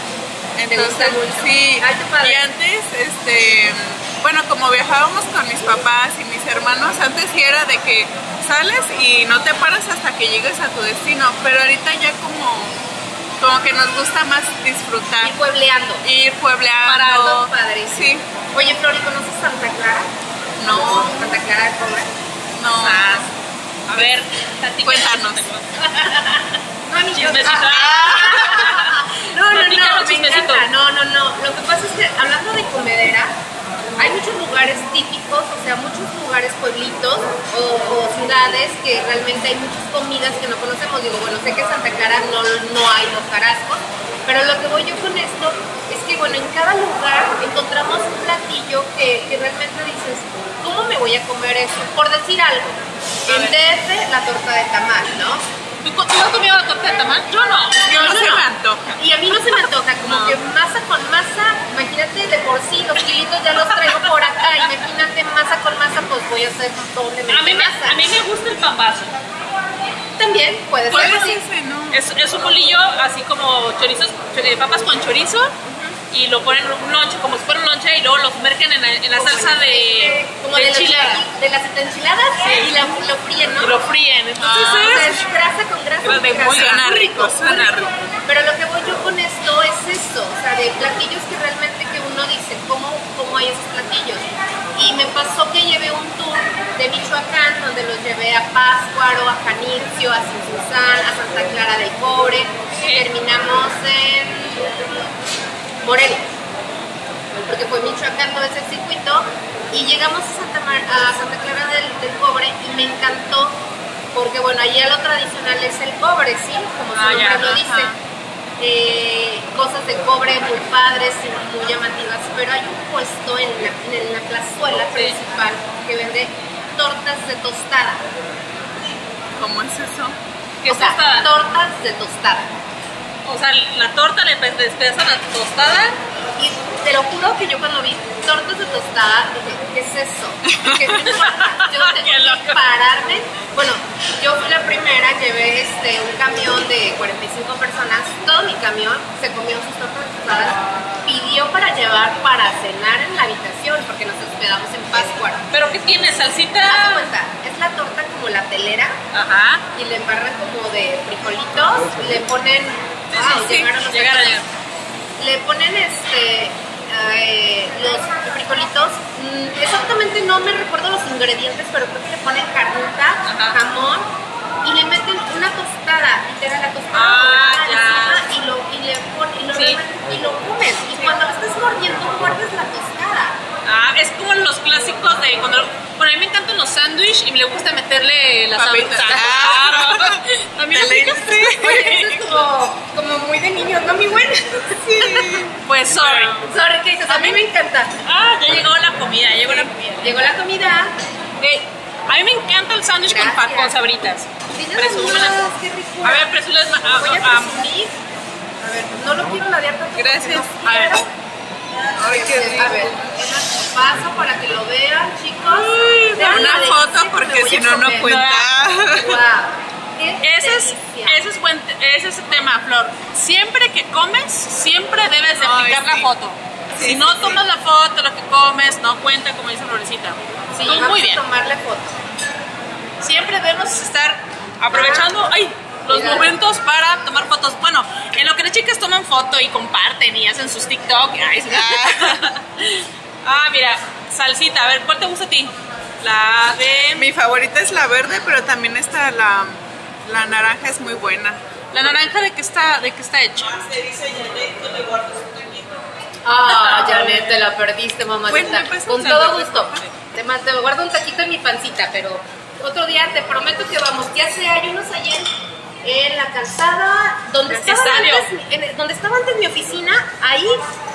Entonces, gusta mucho? sí. Ay. Y antes, este, bueno, como viajábamos con mis papás y mis hermanos, antes sí era de que sales y no te paras hasta que llegues a tu destino, pero ahorita ya como, como que nos gusta más disfrutar. Y puebleando. Ir puebleando. Parando, padre. Sí, Oye, Flor, ¿y conoces Santa Clara? No, Santa Clara de Cobre. no. A ver, platícanos. Cuéntanos. No, ni. Ah. No, no, no, me encanta. No, no, no. Lo que pasa es que hablando de comedera, hay muchos lugares típicos, o sea, muchos lugares, pueblitos o, o ciudades que realmente hay muchas comidas que no conocemos. Digo, bueno, sé que en Santa Clara no, no hay los carascos, pero lo que voy yo con esto es que, bueno, en cada lugar encontramos un platillo que, que realmente dices, ¿cómo me voy a comer eso? Por decir algo, en DF la torta de tamal, ¿no? ¿Tú, tú has comido la torta de tamal? Yo no. Yo no se no. me antoja. Y a mí no se me antoja, como No. que masa con masa, imagínate de por sí, los kilitos ya los traigo por acá, imagínate masa con masa, pues voy a hacer doble A mí, me, masa. a mí me gusta el pambazo. También puede Puede ser así. ser, ¿no? Es, es un bolillo así como chorizos, chor- eh, papas con chorizo y lo ponen en un lonche, como si fuera un lonche y luego lo sumergen en la, en la salsa de, como de de, enchilada de las enchiladas y la, lo fríen, ¿no? y lo fríen. Entonces Ah, O sea, es... es grasa con grasa. Con muy grasa. suena rico, suena muy rico. Pero lo que voy yo con esto es eso, o sea, de platillos que realmente que uno dice, ¿cómo, cómo hay esos platillos? Y me pasó que llevé un tour de Michoacán, donde los llevé a Páscuaro, a Janitzio, a Sinzuzán, a Santa Clara del Cobre, y terminamos en Morelia, porque fue Michoacán todo ese circuito, y llegamos a Santa, Mar- a Santa Clara del, del Cobre y me encantó, porque bueno, allá lo tradicional es el cobre, ¿sí? Como su Ah, nombre ya, lo dice. Eh, cosas de cobre muy padres y muy llamativas, pero hay un puesto en la, en la plazuela Sí. principal que vende tortas de tostada. ¿Cómo es eso? ¿Qué o sea, tortas de tostada. O sea, la torta le pe- despedazan la tostada. Y te lo juro que yo cuando vi tortas de tostada dije, ¿qué es eso? ¿Qué es eso? Yo tengo que pararme. Bueno, yo fui la primera, llevé este, un camión de 45 personas, todo mi camión se comió sus tortas de tostadas, pidió para llevar para cenar en la habitación porque nos hospedamos en Pascua. ¿Pero qué tiene? Haz ¿Salsita? cuenta, es la torta como la telera Ajá. y le embarran como de frijolitos, le ponen... Wow, sí, llegaron los llegaron. Le ponen este eh, los frijolitos. Mm, exactamente no me recuerdo los ingredientes pero creo que le ponen carnita jamón y le meten una tostada literal la tostada Ah, ya. encima, y lo y le ponen y lo, Sí. reman- y lo comes y cuando lo estás mordiendo muerdes la tostada Ah, es como los clásicos de cuando. Bueno, a mí me encantan los sándwiches y me gusta meterle las Papitas. salsas. Ah. Claro. A mí me Deleite. pica. Oye, eso es como, como muy de niños, ¿no, mi güey? Pues sorry. Sorry, ¿qué dices? A mí me encanta. Ah, ya llegó la comida, llegó la comida. Llegó la comida. A mí me encanta el sándwich con, pa- con sabritas. Presúmelas. A ver, presúmelas. a- a a- a- presumir. A ver, no lo quiero ladear tanto. Gracias. no A ver. Ay, qué rico. A ver, paso para que lo vean, chicos. Una foto porque si no, no cuenta. Wow. Ese es, ese, es buen, ese es el tema, Flor. Siempre que comes, siempre debes de Ay, aplicar la foto. Sí, si sí, no sí. tomas la foto, lo que comes, no cuenta, como dice Florecita. Sí, Vamos muy a bien. tomarle foto. Siempre debemos estar aprovechando ay, los momentos para tomar fotos. Bueno, en lo que las chicas toman foto y comparten y hacen sus TikTok. ay, sí. ah, mira, salsita. A ver, ¿cuál te gusta a ti? La de... Mi favorita es la verde, pero también está la, la naranja es muy buena. La naranja de qué está, de qué está hecha. Ah, Janet, te la perdiste, mamacita. Pasa Con todo gusto. Te, te guardo un taquito en mi pancita, pero otro día te prometo que vamos. Ya sé, hay unos allá en, la calzada donde estaba, antes, en donde estaba antes mi oficina. Ahí,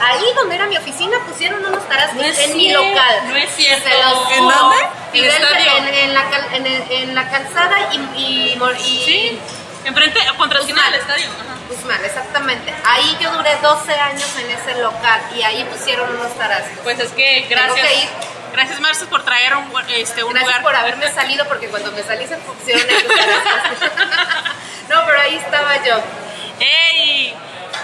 ahí donde era mi oficina, pusieron unos tarascos No en mi local. no es cierto. Se los ¿En dónde? Fidel, la, cal- en, el- en la calzada y, y, y- Sí, enfrente, contra el final del estadio. Ajá. Guzmán, exactamente. Ahí yo duré 12 años en ese local y ahí pusieron unos tarascos. Pues es que gracias. que. Gracias, Marce, por traer un, este, un Gracias lugar. por haberme salido porque cuando me salí se pusieron esos tarascos. no, pero ahí estaba yo. ¡Ey!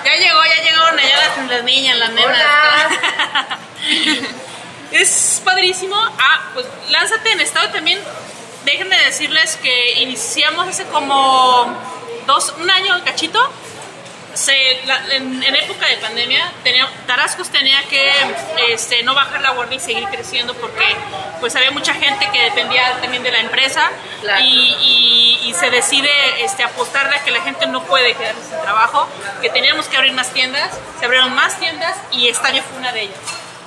Ya llegó, ya llegaron allá las, las niñas, las nenas. Hola. es padrísimo. Ah, pues lánzate en estado también. Déjenme decirles que iniciamos hace como dos, un año, cachito. Se, la- en, en época de pandemia, tenía, Tarascos tenía que este, no bajar la guardia y seguir creciendo porque pues había mucha gente que dependía también de la empresa Claro. y, y- y se decide este, apostarle a que la gente no puede quedarse sin trabajo, que teníamos que abrir más tiendas, se abrieron más tiendas y Estadio fue una de ellas.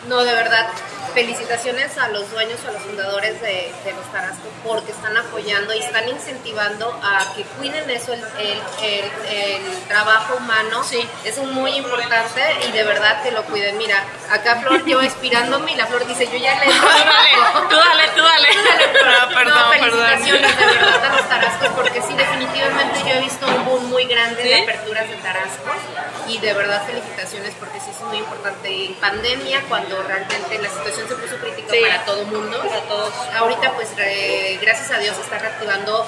No, de verdad, felicitaciones a los dueños, a los fundadores de, de los Tarascos porque están apoyando y están incentivando a que cuiden eso, el, el- el- el trabajo humano. Sí. Es muy importante y de verdad que lo cuiden. Mira, acá Flor, yo inspirándome y la Flor dice, yo ya le... Tú dale, tú dale, tú dale. Ah, perdón, no, perdón. felicitaciones de verdad a los tarascos porque sí, definitivamente yo he visto un boom muy grande de ¿Sí? aperturas de tarascos y de verdad felicitaciones porque sí es muy importante en pandemia cuando realmente la situación se puso crítica Sí. para todo mundo. Para todos. Ahorita pues gracias a Dios está reactivando,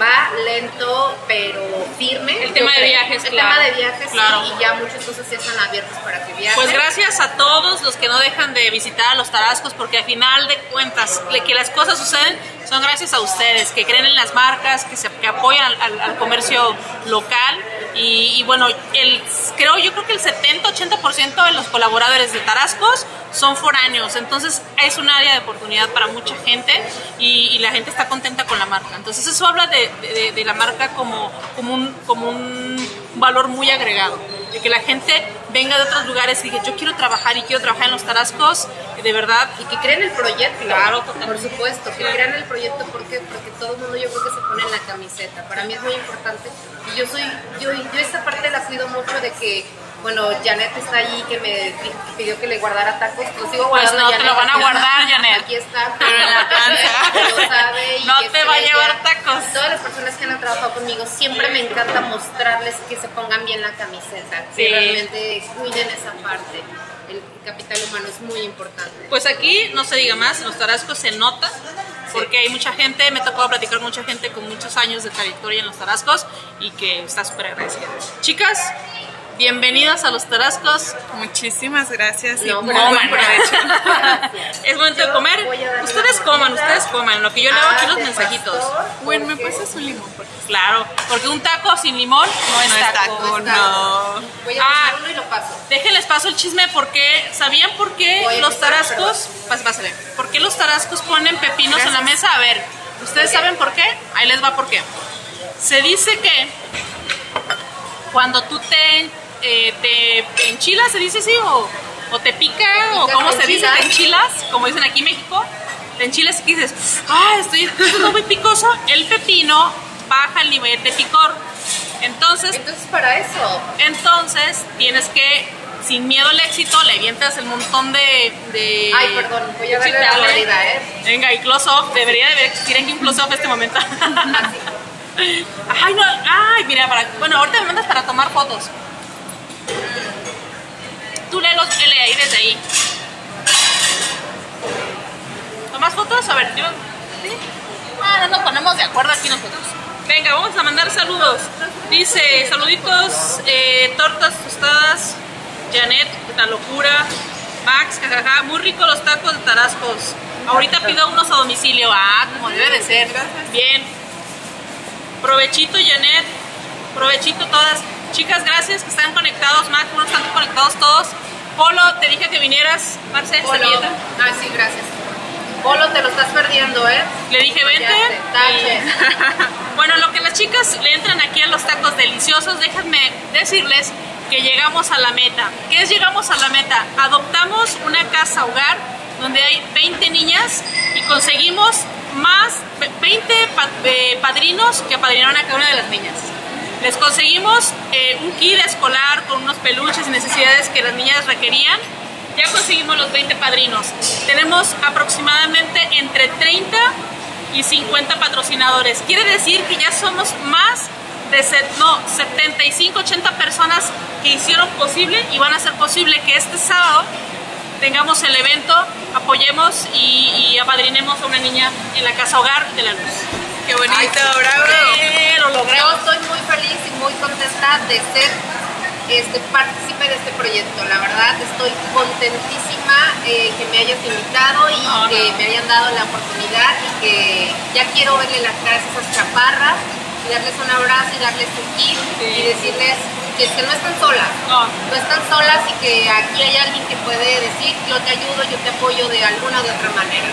va lento pero firme. El tema de viajes, El claro. tema de viajes sí, Claro. y ya muchas cosas ya están abiertas para que viajen. Pues gracias a todos los que no dejan de visitar a los Tarascos, porque al final de cuentas, que las cosas suceden son gracias a ustedes, que creen en las marcas, que, se, que apoyan al, al- al comercio local Y, y bueno, el, creo, yo creo que el 70-80% de los colaboradores de Tarascos son foráneos, entonces es un área de oportunidad para mucha gente y, la gente está contenta con la marca. Entonces eso habla de- de la marca como, como, un, como un valor muy agregado, de que la gente venga de otros lugares y diga, yo quiero trabajar y quiero trabajar en los Tarascos, de verdad, Y que crean el proyecto. Claro, totalmente. Por supuesto, que crean el proyecto porque, porque todo el mundo yo creo que se pone en la camiseta. Para mí es muy importante. Y yo soy, yo, yo esta parte la cuido mucho de que, bueno, Janet está allí que me di- pidió que le guardara tacos. Lo sigo Pues guardando. no te lo van a guardar. Janet. Aquí está. Pero en la panza. Sabe y No te va a llevar tacos. Todas las personas que han trabajado conmigo, siempre me encanta mostrarles que se pongan bien la camiseta. Sí. Que realmente cuiden esa parte. El capital humano es muy importante. Pues aquí no se diga más, en los Tarascos se nota, porque hay mucha gente, me tocado platicar con mucha gente con muchos años de trayectoria en los Tarascos y que está súper agradecida. Chicas, bienvenidas a los Tarascos. Muchísimas gracias y No, muy pero buen coman. provecho. Gracias. Es momento de comer. Ustedes coman, ustedes coman. Lo que yo leo aquí Ah, los mensajitos. pastor, Bueno, ¿me pasas un limón? Porque Claro, porque un taco sin limón no es no es taco. no. Voy a Ah. uno y lo paso. Déjenles paso el chisme porque ¿sabían por qué Voy los empezar, tarascos? Pásale, pásale. ¿Por qué los tarascos ponen pepinos en la mesa? A ver, ¿ustedes saben por qué? Ahí les va por qué. Se dice que cuando tú te, eh, te enchilas, ¿se dice así? O, o te pica, o picas, cómo se dice, te enchilas, como dicen aquí en México, te enchilas y dices, ah, estoy, esto es muy picoso. El pepino baja el nivel de picor. Entonces, Entonces, para eso. entonces tienes que, sin miedo al éxito, le avientas el montón de. de Ay, perdón, voy a darle la mordida, ¿eh? Venga, y close off. Debería de existir aquí un close off este momento. ay, no. Ay, mira, para, bueno, ahorita me mandas para tomar fotos. Tú lee ahí desde ahí. ¿Tomas fotos? A ver, yo. ¿sí? Ah, no nos ponemos de acuerdo aquí nosotros. Venga, vamos a mandar saludos. Dice, saluditos, eh, tortas tostadas, Janet, la locura, Max, jajaja, muy rico los tacos de Tarascos. Ahorita pido unos a domicilio. Ah, como debe de ser. Bien. Provechito, Janet. Provechito todas. Chicas, gracias que están conectados. Max, bueno, están conectados todos. Polo, te dije que vinieras. Marce, Polo. servilleta. Ah, sí, gracias. Polo, te lo estás perdiendo, ¿eh? Le dije, vente. Tache. Bueno, lo que las chicas le entran aquí a los tacos deliciosos, déjenme decirles que llegamos a la meta. ¿Qué es llegamos a la meta? Adoptamos una casa hogar donde hay 20 niñas y conseguimos más, 20 pa- eh, padrinos que apadrinaron a cada una de las niñas. Les conseguimos eh, un kit escolar con unos peluches y necesidades que las niñas requerían. Ya conseguimos los 20 padrinos. Tenemos aproximadamente entre 30 y 50 patrocinadores. Quiere decir que ya somos más de no, 75, 80 personas que hicieron posible y van a hacer posible que este sábado tengamos el evento, apoyemos y apadrinemos a una niña en la casa hogar de la luz. Qué bonito, bravo. Eh, lo Yo logramos. estoy muy feliz y muy contenta de ser este, partícipe de este proyecto. La verdad, estoy contentísima eh, que me hayas invitado y No, que no. me hayan dado la oportunidad y que ya quiero verle las caras a esas chaparras y darles un abrazo y darles un kit Sí. y decirles que, que no están solas. No. No están solas y que aquí hay alguien que puede decir yo te ayudo, yo te apoyo de alguna o de otra manera.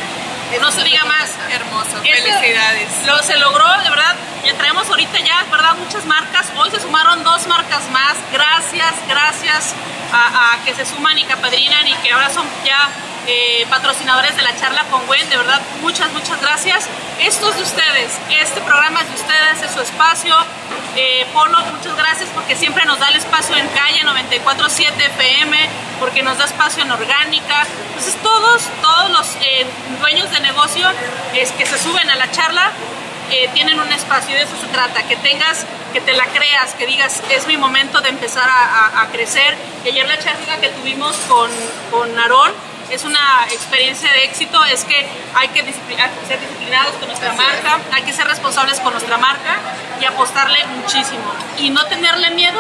No se diga más. Hermoso, felicidades. Lo, se logró, de verdad. Ya traemos ahorita ya, ¿verdad? Muchas marcas. Hoy se sumaron dos marcas más. Gracias, gracias a, a que se suman y que apadrinan y que ahora son ya eh, patrocinadores de la charla con Gwen. De verdad, muchas, muchas gracias. Esto es de ustedes. Este programa es de ustedes, es su espacio. Eh, Polo, muchas gracias porque siempre nos da el espacio en calle 94.7 FM, porque nos da espacio en orgánica. Entonces todos, todos los eh, dueños de negocio es que se suben a la charla tienen un espacio de eso se trata, que tengas, que te la creas, que digas, es mi momento de empezar a crecer. Y ayer la charla que tuvimos con, con Aarón es una experiencia de éxito, es que hay que discipli- hay que ser disciplinados con nuestra marca, hay que ser responsables con nuestra marca y apostarle muchísimo. Y no tenerle miedo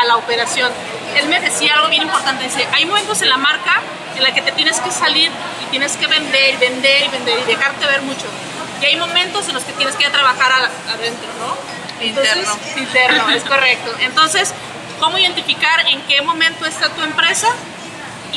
a la operación. Él me decía algo bien importante, dice, hay momentos en la marca en la que te tienes que salir y tienes que vender, y vender y vender y dejarte ver mucho. Y hay momentos en los que tienes que ir a trabajar a- adentro, ¿no? Entonces, Interno. interno, es correcto. Entonces, ¿cómo identificar en qué momento está tu empresa?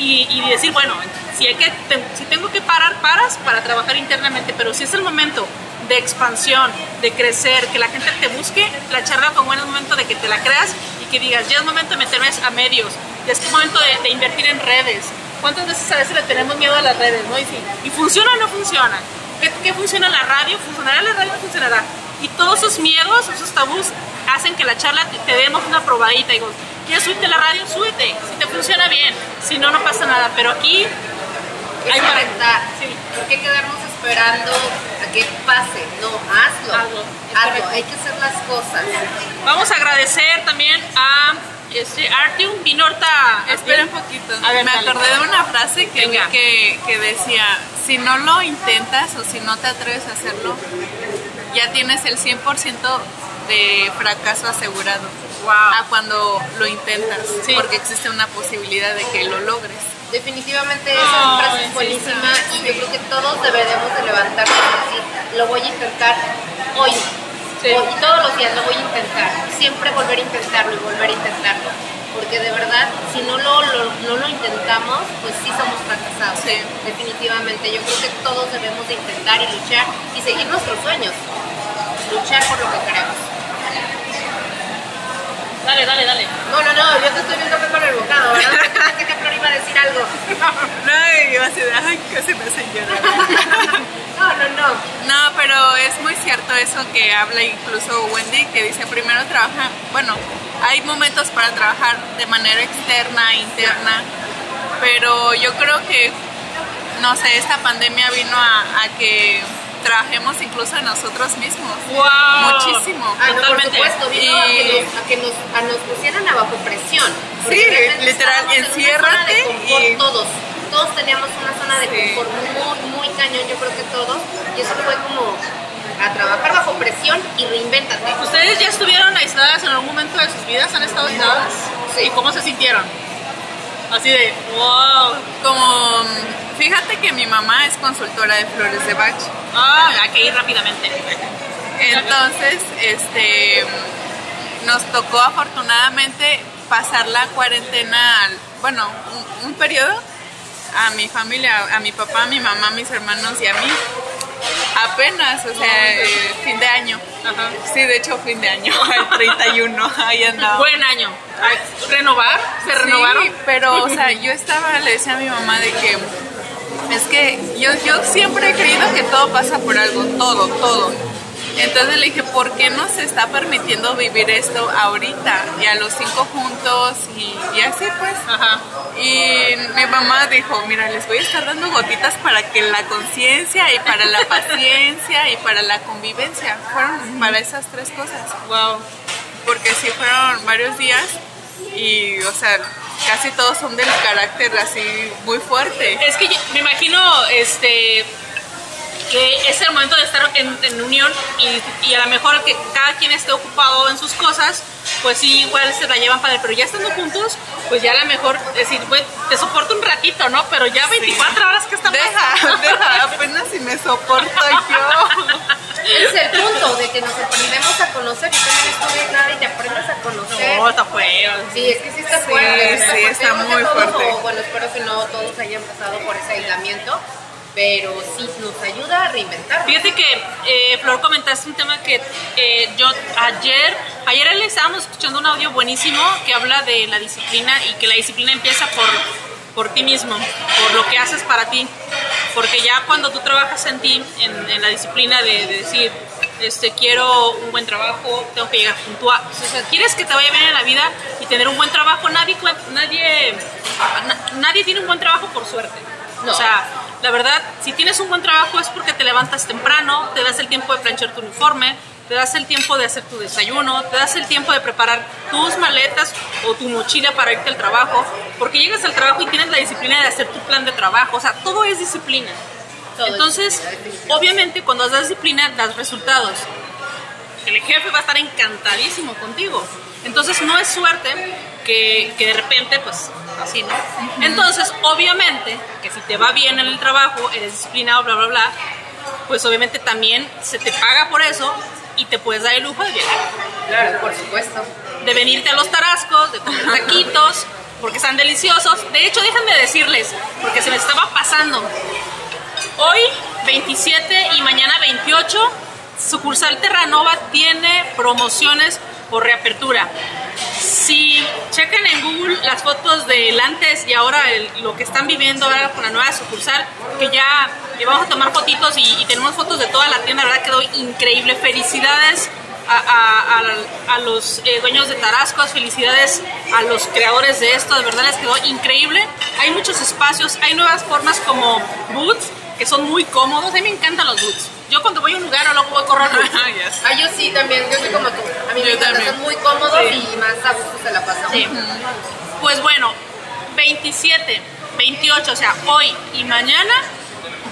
Y, y decir, bueno, si, hay que, si tengo que parar, paras para trabajar internamente, pero si es el momento de expansión, de crecer, que la gente te busque, la charla con buen momento de que te la creas y que digas, ya es momento de meterme a medios, ya es momento de, de invertir en redes. ¿Cuántas veces a veces le tenemos miedo a las redes, no? Y, sí, ¿y funciona o no funciona? ¿Qué, qué funciona la radio? ¿Funcionará la radio funcionará? Y todos esos miedos, esos tabús, hacen que la charla te, te demos una probadita. Digo, ¿quieres subirte a la radio? Súbete. Si te funciona bien. Si no, no pasa nada. Pero aquí Es Hay para- intentar. Sí. ¿Por qué quedarnos esperando a que pase? No, hazlo. Hazlo, Hazlo. Hay que hacer las cosas. vamos a agradecer también a este, Artium. Vino ahorita. Espera un poquito. A ver, Me dale. acordé de una frase que, que, que decía, si no lo intentas o si no te atreves a hacerlo, ya tienes el 100% de fracaso asegurado. Wow. A cuando lo intentas, Sí. porque existe una posibilidad de que lo logres. Definitivamente esa frase sí, es buenísima y yo creo que todos deberemos de levantarnos y decir, lo voy a intentar hoy. Sí. Hoy, y todos los días lo voy a intentar. Siempre volver a intentarlo y volver a intentarlo. Porque de verdad, si no lo, lo- no lo intentamos, pues sí somos fracasados. Sí. Definitivamente. Yo creo que todos debemos de intentar y luchar y seguir nuestros sueños. Luchar por lo que queremos. Dale, dale, dale. No, no, no, yo te estoy viendo que con el bocado, ¿verdad? Pensé que Flor iba a decir algo. No, iba a decir, ay, casi me hacen llorar. No, no, no. No, pero es muy cierto eso que habla incluso Wendy, que dice primero trabaja, bueno, hay momentos para trabajar de manera externa, interna, pero yo creo que, no sé, esta pandemia vino a, a que trabajemos incluso en nosotros mismos. Wow. Muchísimo. Ah, no, por Totalmente. supuesto, vino a Y- que, nos, a, que nos, a nos pusieran a bajo presión. Sí, literal, en enciérrate confort y- todos. Todos teníamos una zona de Sí. confort muy, muy cañón, yo creo que todos. Y eso fue como a trabajar bajo presión y reinvéntate. ¿Ustedes ya estuvieron aisladas en algún momento de sus vidas? ¿Han estado aisladas? Sí. ¿Y cómo se sintieron? Así de, wow. Como, fíjate que mi mamá es consultora de flores de Bach. Ah, hay que ir rápidamente. Entonces, este, nos tocó afortunadamente pasar la cuarentena, bueno, un, un periodo a mi familia, a mi papá, a mi mamá, a mis hermanos y a mí. Apenas, o sea, eh, fin de año. Ajá. Sí, de hecho, fin de año, el 31, ahí andaba. Buen año. ¿Renovar? ¿Se renovaron? Sí, pero, o sea, yo estaba, le decía a mi mamá de que es que yo, yo siempre he creído que todo pasa por algo, todo, todo. Entonces le dije, ¿por qué no se está permitiendo vivir esto ahorita? Y a los cinco juntos y, y así pues. Ajá. Y mi mamá dijo, mira, les voy a estar dando gotitas para que la conciencia y para la paciencia y para la convivencia. Fueron para esas tres cosas Wow. porque sí fueron varios días y, o sea, casi todos son del carácter así muy fuerte. Es que yo- me imagino este que es el momento de estar en, en unión y, y a lo mejor que cada quien esté ocupado en sus cosas, pues sí, igual se la llevan padre, pero ya estando juntos, pues ya a lo mejor decir, güey, te soporto un ratito, ¿no? Pero ya 24 horas que están Deja, deja, apenas si me soporto yo. Es el punto de que nos aprendemos a conocer. Yo también estuve aislada y te aprendes a conocer. No, está feo. Sí, es que sí está Sí, fuerte. sí, fuerte. está creo que muy todos, fuerte. o, bueno, espero que no todos hayan pasado por ese aislamiento, pero sí nos ayuda a reinventar. Fíjate que, eh, Flor, comentaste un tema que eh, yo ayer, ayer le estábamos escuchando un audio buenísimo que habla de la disciplina y que la disciplina empieza por, por ti mismo, por lo que haces para ti. Porque ya cuando tú trabajas en ti, en, la disciplina de, de decir, este, quiero un buen trabajo, tengo que llegar puntual. O sea, quieres que te vaya bien en la vida y tener un buen trabajo, nadie, nadie, na- nadie tiene un buen trabajo por suerte. No. O sea, la verdad, si tienes un buen trabajo es porque te levantas temprano, te das el tiempo de planchar tu uniforme, te das el tiempo de hacer tu desayuno, te das el tiempo de preparar tus maletas o tu mochila para irte al trabajo, porque llegas al trabajo y tienes la disciplina de hacer tu plan de trabajo, o sea, todo es disciplina. Todo Entonces, disciplina, obviamente cuando das disciplina, das resultados. El jefe va a estar encantadísimo contigo. Entonces, no es suerte que, que de repente, pues, así, ¿no? Entonces, obviamente, que si te va bien en el trabajo, eres disciplinado, bla, bla, bla, pues obviamente también se te paga por eso y te puedes dar el lujo de viajar. Claro, por supuesto. De venirte a los tarascos, de comer taquitos, porque están deliciosos. De hecho, déjenme decirles, porque se me estaba pasando. Hoy, 27 y mañana 28, sucursal Terranova tiene promociones por reapertura. Si checan en Google las fotos del antes y ahora el- lo que están viviendo ahora con la nueva sucursal, que ya le vamos a tomar fotitos y, y tenemos fotos de toda la tienda, la verdad quedó increíble. Felicidades a, a- a- a los eh, dueños de Tarascos, felicidades a los creadores de esto, de verdad les quedó increíble. Hay muchos espacios, hay nuevas formas como boots que son muy cómodos. A mí me encantan los boots. Yo cuando voy a un lugar o luego voy a correr. Ah, ya sé. Ah, yo sí, también, yo soy como tú. A mí me Yo encanta, también. son muy cómodos Sí. y más a gusto se la pasan. Sí. Pues bueno, 27, 28, o sea, hoy y mañana,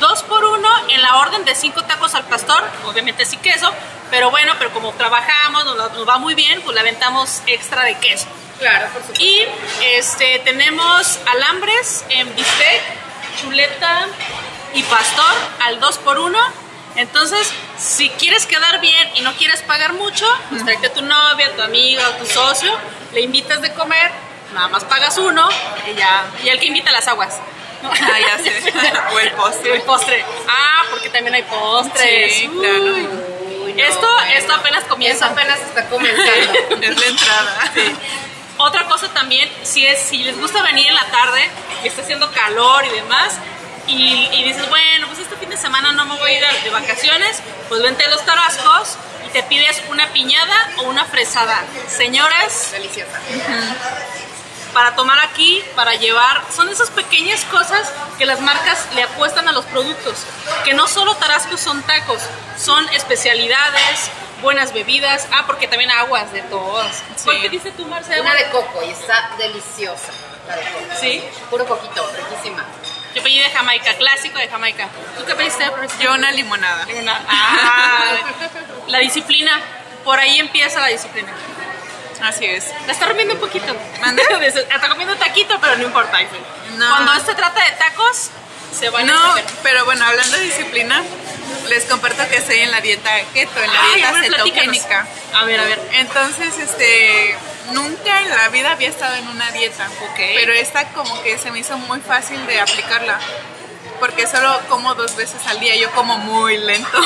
dos por uno en la orden de cinco tacos al pastor, obviamente sin queso, pero bueno, pero como trabajamos, nos, nos va muy bien, pues le aventamos extra de queso. Claro, por supuesto. Y este, tenemos alambres en bistec, chuleta y pastor al 2 por 1 Entonces, si quieres quedar bien y no quieres pagar mucho, pues tráete a tu novia, tu amiga o tu socio, le invitas de comer, nada más pagas uno y ya. Y el que invita las aguas. ¿no? Ah, ya sé. O el postre. El postre. Ah, porque también hay postres. Sí, Uy. claro. No, Esto, bueno. esto apenas comienza. apenas está comenzando. Es la entrada. Otra cosa también, si, es, si les gusta venir en la tarde y está haciendo calor y demás, y, y dices, bueno, pues este fin de semana no me voy a ir de vacaciones, pues vente a los tarascos y te pides una piñada o una fresada. Señores, Deliciosa. para tomar aquí, para llevar, son esas pequeñas cosas que las marcas le apuestan a los productos, que no solo tarascos son tacos, son especialidades, buenas bebidas, ah, porque también aguas de todas. ¿Cuál te dice tú, Marcela? Una de coco y está deliciosa. La de coco. Sí. Puro coquito, riquísima. Yo pedí de Jamaica, clásico de Jamaica. ¿Tú qué pediste? Yo una limonada. Una- Ah, la disciplina. Por ahí empieza la disciplina. Así es. La está rompiendo un poquito. Está comiendo taquito, pero no importa. No. Cuando se trata de tacos, se van No, a comer. pero bueno, hablando de disciplina, les comparto que estoy en la dieta keto, en la Ay, dieta cetogénica. A ver, a ver. Entonces, este, nunca en la vida había estado en una dieta. Ok. Pero esta como que se me hizo muy fácil de aplicarla. Porque solo como dos veces al día, yo como muy lento.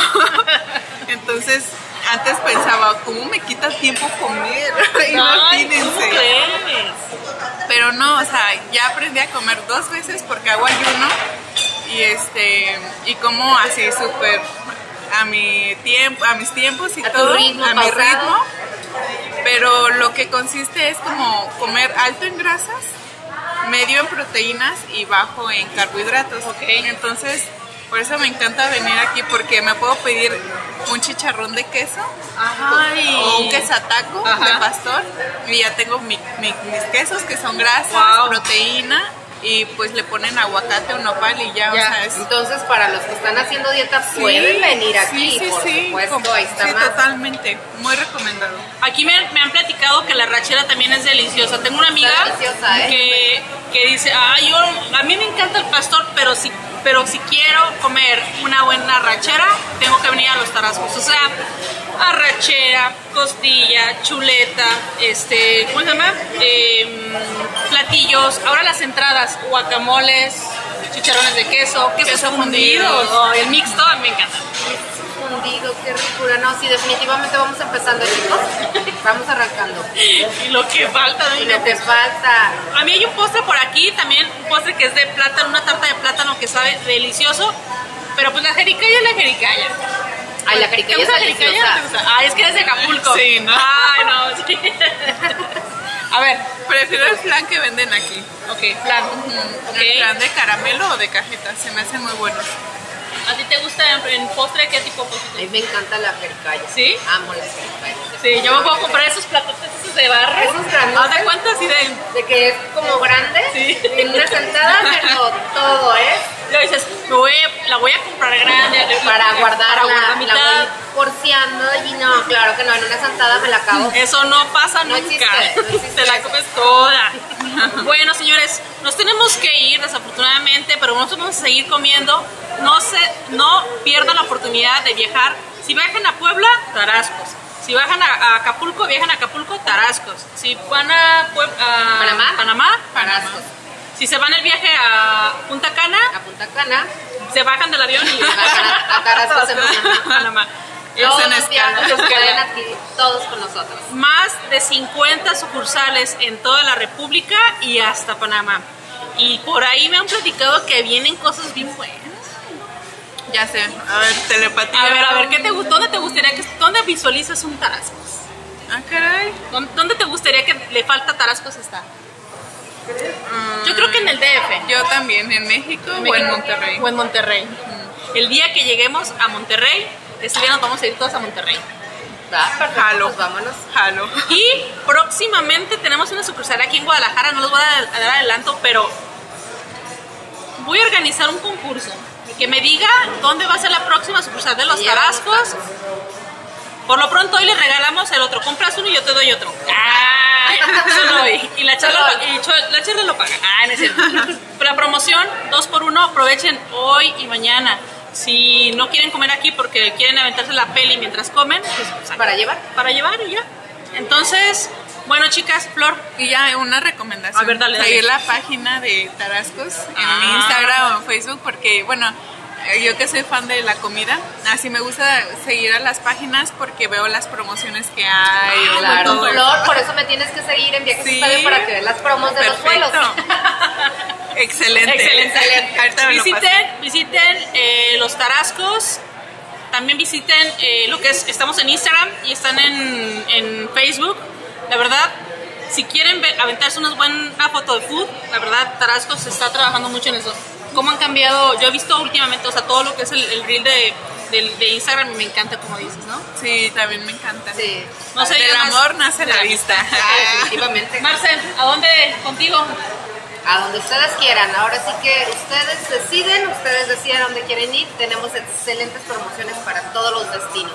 Entonces, antes pensaba, ¿cómo me quita tiempo comer? Ay, ¿cómo Imagínense. Pero no, o sea, ya aprendí a comer dos veces porque hago ayuno y este y como así súper a mi tiempo, a mis tiempos y A todo, ritmo a mi ritmo. Pero lo que consiste es como comer alto en grasas, medio en proteínas y bajo en carbohidratos. Ok. Entonces, por eso me encanta venir aquí porque me puedo pedir un chicharrón de queso Ay. o un quesataco Ajá. de pastor y ya tengo mi- mi- mis quesos que son grasas, Wow. proteína y pues le ponen aguacate o nopal y ya, o Ya. sea, es... Entonces, para los que están haciendo dieta, pueden venir aquí, sí, sí, por sí, supuesto. como- Ahí está sí, más. totalmente, muy recomendado. Aquí me, me han platicado que la rachera también es deliciosa. Tengo una amiga ¿eh? que, que dice, ah, yo, a mí me encanta el pastor, pero si, pero si quiero comer una buena rachera, tengo que venir a los tarascos. O sea, arrachera, costilla, chuleta, este, ¿cómo se llama? Em, platillos, ahora las entradas, guacamoles, chicharrones de queso, quesos Queso fundidos, fundido. oh, el mixto, me encanta. Fundido, qué ricura. No, sí, definitivamente vamos empezando, chicos. Vamos arrancando. Y lo que falta, ¿no? Y lo que falta. A mí hay un postre por aquí, también un postre que es de plátano, una tarta de plátano que sabe delicioso. Pero pues la jericaya es la jericaya. Ay, la ¿Te jericaya es la jericaya? deliciosa. Ah, es que eres de Acapulco. Sí, ¿no? Ay, no, sí. A ver, Prefiero el flan que venden aquí. ok, plan. El flan de caramelo o de cajeta, se me hacen muy buenos. ¿A ti te gusta en, postre qué tipo de A postre? mí me encanta la jericaya. ¿Sí? Amo las jericayas. Sí, yo me puedo comprar esos platotes esos de barro. Esos grandotes. ¿Haz de cuánto así de...? De que es como grande. Sí. En una sentada, pero todo, ¿eh? Y luego dices, me voy, la voy a comprar grande. Para guardar para la, guardar la mitad. voy porciando y no, claro que no, en una sentada me la acabo. Eso no pasa No nunca. existe, no existe Te la comes toda. bueno, señores, nos tenemos que ir desafortunadamente, pero nosotros vamos a seguir comiendo. No se, no pierdan la oportunidad de viajar. Si viajan a Puebla, Tarascos. Si viajan a, Acapulco, viajan a Acapulco, Tarascos. Si van a, ¿Panamá? Panamá, Tarascos. Si se van el viaje a Punta Cana, A Punta Cana, se bajan del avión y a- a Tarascos Panamá. Todos en los viajes pueden adquirir todos con nosotros. más de 50 sucursales en toda la República y hasta Panamá. Y por ahí me han platicado que vienen cosas bien buenas. Ya sé. A ver, telepatía. A ver, a ver, ¿qué te, ¿dónde te gustaría que, dónde visualizas un Tarascos? Ah, caray. ¿Dónde te gustaría que le falta Tarascos estar? Yo creo que en el DF. Yo también, en México o en Monterrey. O en Monterrey. El día que lleguemos a Monterrey, ese día nos vamos a ir todos a Monterrey. Jalo. pues vámonos. Jalo. Y próximamente tenemos una sucursal aquí en Guadalajara, no les voy a dar adelanto, pero voy a organizar un concurso. Que me diga dónde va a ser la próxima sucursal de los Tarascos. Por lo pronto hoy le regalamos el otro. Compras uno y yo te doy otro. ¡Ay! Solo hoy. Y la charla, y la charla lo paga. ¡Ah, no es cierto! Pero la promoción, dos por uno, aprovechen hoy y mañana. Si no quieren comer aquí porque quieren aventarse la peli mientras comen, pues saquen Para llevar. para llevar y ya. Entonces, bueno, chicas, Flor, Y ya una recomendación. A ver, dale, dale. Seguir la página de Tarascos en Ah. Instagram o en Facebook porque, bueno, yo que soy fan de la comida, así me gusta seguir a las páginas porque veo las promociones que hay. o Claro. Flor, por eso me tienes que seguir en Viajes Sí. Estadio para que veas las promos de los vuelos. Excelente. Excelente. Lo visiten, visiten eh, los Tarascos. También visiten eh, lo que es, estamos en Instagram y están en, en Facebook. La verdad, si quieren aventarse una buena foto de food, la verdad, Tarascos está trabajando mucho en eso. ¿Cómo han cambiado? Yo he visto últimamente, o sea, todo lo que es el, el reel de, Instagram y me encanta como dices, ¿no? Sí, también me encanta. Sí. No sé, más- amor nace la vista. Ah, definitivamente. Marcel, ¿a dónde contigo? A donde ustedes quieran. Ahora sí que ustedes deciden, ustedes deciden a dónde quieren ir. Tenemos excelentes promociones para todos los destinos.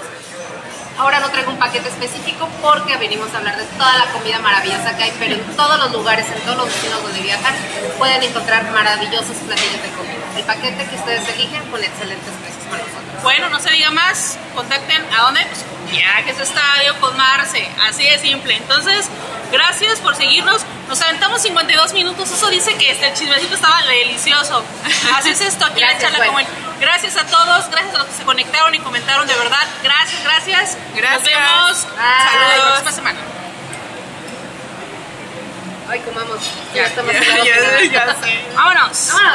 Ahora no traigo un paquete específico porque venimos a hablar de toda la comida maravillosa que hay, pero en todos los lugares, en todos los destinos donde viajan, pueden encontrar maravillosos platillos de comida. El paquete que ustedes eligen con excelentes precios. Bueno, no se diga más, contacten a dónde, pues viajes estadio con Marce, así de simple. Entonces, gracias por seguirnos. Nos aventamos 52 minutos, eso dice que este chismecito estaba delicioso. Así es esto aquí en la Gracias, charla Gracias a todos, gracias a los que se conectaron y comentaron, de verdad, gracias, gracias. Gracias. Nos vemos Bye. la Saludos. próxima semana. Ay, comamos. Ya, estamos ya, ya, ya sé. Vámonos. Vámonos.